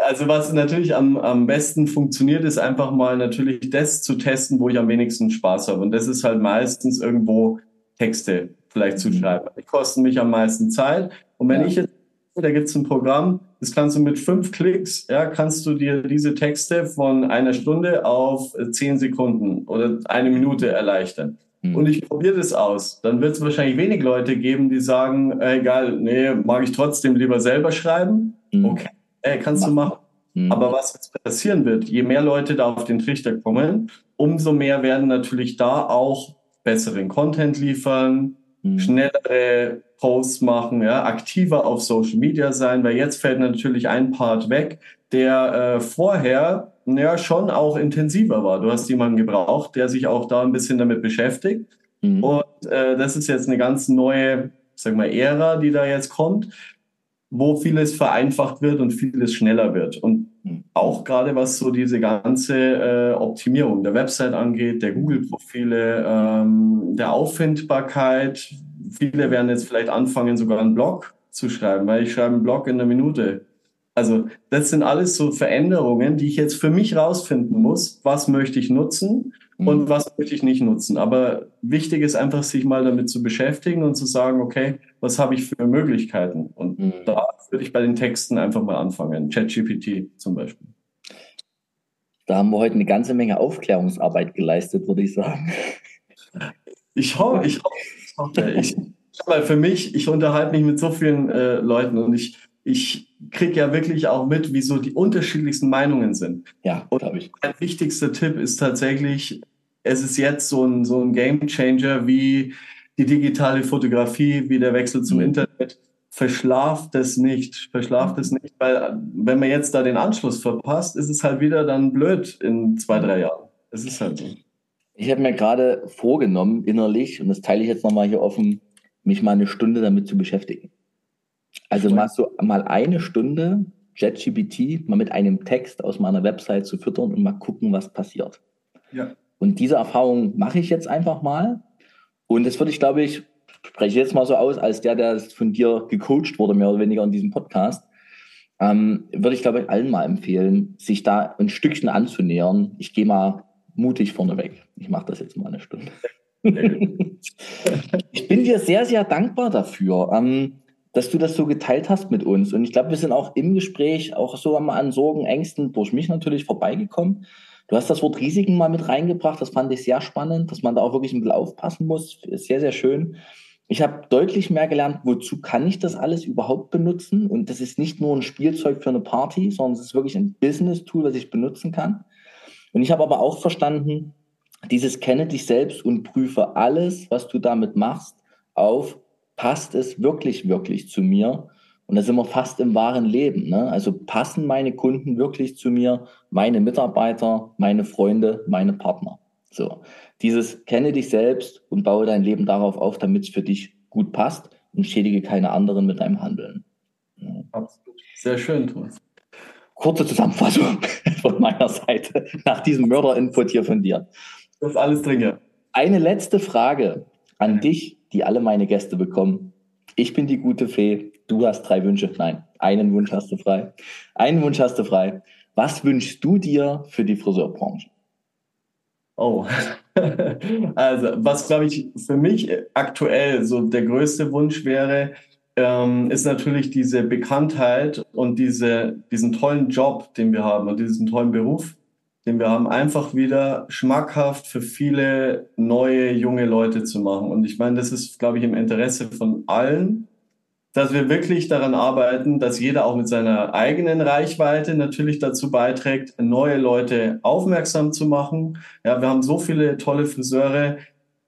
Also was natürlich am, am besten funktioniert, ist einfach mal natürlich das zu testen, wo ich am wenigsten Spaß habe. Und das ist halt meistens irgendwo Texte vielleicht zu mhm. schreiben. Die kosten mich am meisten Zeit. Und wenn ja. ich jetzt, da gibt es ein Programm, das kannst du mit fünf Klicks, ja, kannst du dir diese Texte von einer Stunde auf zehn Sekunden oder eine Minute erleichtern. Mhm. Und ich probiere das aus. Dann wird es wahrscheinlich wenig Leute geben, die sagen, äh, egal, nee, mag ich trotzdem lieber selber schreiben. Mhm. Okay, äh, kannst du machen. Mhm. Aber was jetzt passieren wird, je mehr Leute da auf den Trichter kommen, umso mehr werden natürlich da auch besseren Content liefern, mhm. schnellere Posts machen, ja, aktiver auf Social Media sein, weil jetzt fällt natürlich ein Part weg, der äh, vorher ja schon auch intensiver war. Du hast jemanden gebraucht, der sich auch da ein bisschen damit beschäftigt. Mhm. Und äh, das ist jetzt eine ganz neue, sag mal, Ära, die da jetzt kommt, wo vieles vereinfacht wird und vieles schneller wird. Und mhm. auch gerade was so diese ganze äh, Optimierung der Website angeht, der Google-Profile, ähm, der Auffindbarkeit. Viele werden jetzt vielleicht anfangen, sogar einen Blog zu schreiben, weil ich schreibe einen Blog in einer Minute. Also das sind alles so Veränderungen, die ich jetzt für mich rausfinden muss, was möchte ich nutzen mhm. und was möchte ich nicht nutzen. Aber wichtig ist einfach, sich mal damit zu beschäftigen und zu sagen, okay, was habe ich für Möglichkeiten? Und mhm. da würde ich bei den Texten einfach mal anfangen. ChatGPT zum Beispiel. Da haben wir heute eine ganze Menge Aufklärungsarbeit geleistet, würde ich sagen. Ich hoffe, ich hoffe, ich hoffe. Ich, weil für mich, ich unterhalte mich mit so vielen äh, Leuten und ich ich kriege ja wirklich auch mit, wie so die unterschiedlichsten Meinungen sind. Ja, glaube ich. Mein wichtigster Tipp ist tatsächlich, es ist jetzt so ein, so ein Game Changer wie die digitale Fotografie, wie der Wechsel zum mhm. Internet. Verschlaft es nicht, verschlaft es nicht, weil wenn man jetzt da den Anschluss verpasst, ist es halt wieder dann blöd in zwei, drei Jahren. Es ist halt so. Ich habe mir gerade vorgenommen, innerlich, und das teile ich jetzt nochmal hier offen, mich mal eine Stunde damit zu beschäftigen. Also mal so mal eine Stunde JetGPT mal mit einem Text aus meiner Website zu füttern und mal gucken, was passiert. Ja. Und diese Erfahrung mache ich jetzt einfach mal. Und das würde ich, glaube ich, spreche jetzt mal so aus, als der, der von dir gecoacht wurde, mehr oder weniger in diesem Podcast, ähm, würde ich, glaube ich, allen mal empfehlen, sich da ein Stückchen anzunähern. Ich gehe mal mutig vorneweg. Ich mache das jetzt mal eine Stunde. [LAUGHS] ich bin dir sehr, sehr dankbar dafür. Ähm, dass du das so geteilt hast mit uns. Und ich glaube, wir sind auch im Gespräch auch so mal an Sorgen, Ängsten durch mich natürlich vorbeigekommen. Du hast das Wort Risiken mal mit reingebracht. Das fand ich sehr spannend, dass man da auch wirklich ein bisschen aufpassen muss. Ist sehr, sehr schön. Ich habe deutlich mehr gelernt, wozu kann ich das alles überhaupt benutzen? Und das ist nicht nur ein Spielzeug für eine Party, sondern es ist wirklich ein Business-Tool, was ich benutzen kann. Und ich habe aber auch verstanden, dieses kenne dich selbst und prüfe alles, was du damit machst, auf passt es wirklich, wirklich zu mir? Und da sind wir fast im wahren Leben. Ne? Also passen meine Kunden wirklich zu mir, meine Mitarbeiter, meine Freunde, meine Partner. So, dieses kenne dich selbst und baue dein Leben darauf auf, damit es für dich gut passt und schädige keine anderen mit deinem Handeln. Absolut. Sehr schön, Thomas. Kurze Zusammenfassung [LAUGHS] von meiner Seite nach diesem Mörder-Input hier von dir. Das ist alles drin, ja. Eine letzte Frage an dich die alle meine Gäste bekommen. Ich bin die gute Fee, du hast drei Wünsche. Nein, einen Wunsch hast du frei. Einen Wunsch hast du frei. Was wünschst du dir für die Friseurbranche? Oh, [LAUGHS] also was glaube ich für mich aktuell so der größte Wunsch wäre, ähm, ist natürlich diese Bekanntheit und diese, diesen tollen Job, den wir haben und diesen tollen Beruf, den wir haben, einfach wieder schmackhaft für viele neue, junge Leute zu machen. Und ich meine, das ist, glaube ich, im Interesse von allen, dass wir wirklich daran arbeiten, dass jeder auch mit seiner eigenen Reichweite natürlich dazu beiträgt, neue Leute aufmerksam zu machen. Ja, wir haben so viele tolle Friseure,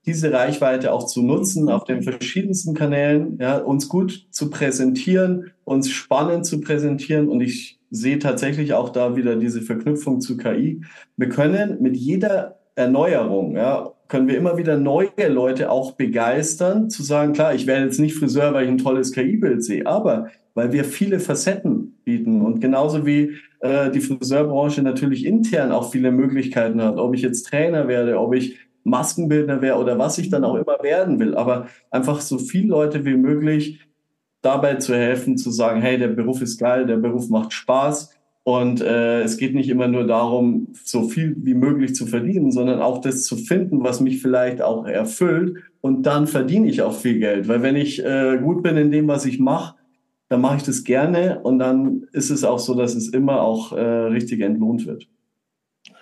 diese Reichweite auch zu nutzen auf den verschiedensten Kanälen, ja, uns gut zu präsentieren, uns spannend zu präsentieren. Und ich sehe tatsächlich auch da wieder diese Verknüpfung zu KI. Wir können mit jeder Erneuerung, ja, können wir immer wieder neue Leute auch begeistern, zu sagen, klar, ich werde jetzt nicht Friseur, weil ich ein tolles KI-Bild sehe, aber weil wir viele Facetten bieten und genauso wie äh, die Friseurbranche natürlich intern auch viele Möglichkeiten hat, ob ich jetzt Trainer werde, ob ich Maskenbildner wäre oder was ich dann auch immer werden will, aber einfach so viele Leute wie möglich dabei zu helfen, zu sagen, hey, der Beruf ist geil, der Beruf macht Spaß Und äh, es geht nicht immer nur darum, so viel wie möglich zu verdienen, sondern auch das zu finden, was mich vielleicht auch erfüllt. Und dann verdiene ich auch viel Geld. Weil wenn ich äh, gut bin in dem, was ich mache, dann mache ich das gerne. Und dann ist es auch so, dass es immer auch äh, richtig entlohnt wird.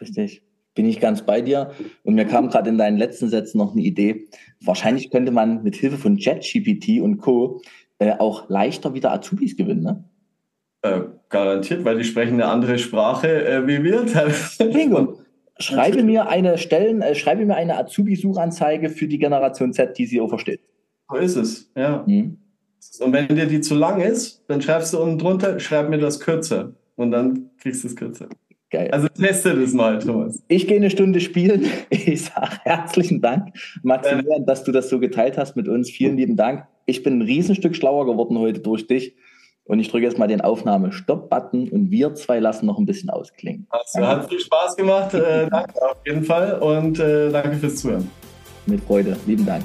Richtig. Bin ich ganz bei dir. Und mir kam gerade in deinen letzten Sätzen noch eine Idee. Wahrscheinlich könnte man mit Hilfe von ChatGPT und Co. Äh, auch leichter wieder Azubis gewinnen, ne? Äh, garantiert, weil die sprechen eine andere Sprache äh, wie wir. [LAUGHS] Bingo. Schreibe mir eine Stellen, äh, schreibe mir eine Azubi-Suchanzeige für die Generation Z, die sie auch versteht. So ist es, ja. Mhm. Und wenn dir die zu lang ist, dann schreibst du unten drunter, schreib mir das kürzer. Und dann kriegst du es kürzer. Geil. Also teste das mal, Thomas. Ich gehe eine Stunde spielen. [LAUGHS] Ich sage herzlichen Dank, Maximilian, dass du das so geteilt hast mit uns. Vielen lieben Dank. Ich bin ein Riesenstück schlauer geworden heute durch dich. Und ich drücke jetzt mal den Aufnahme-Stop-Button und wir zwei lassen noch ein bisschen ausklingen. Also, hat viel Spaß gemacht. Äh, danke auf jeden Fall und äh, danke fürs Zuhören. Mit Freude. Lieben Dank.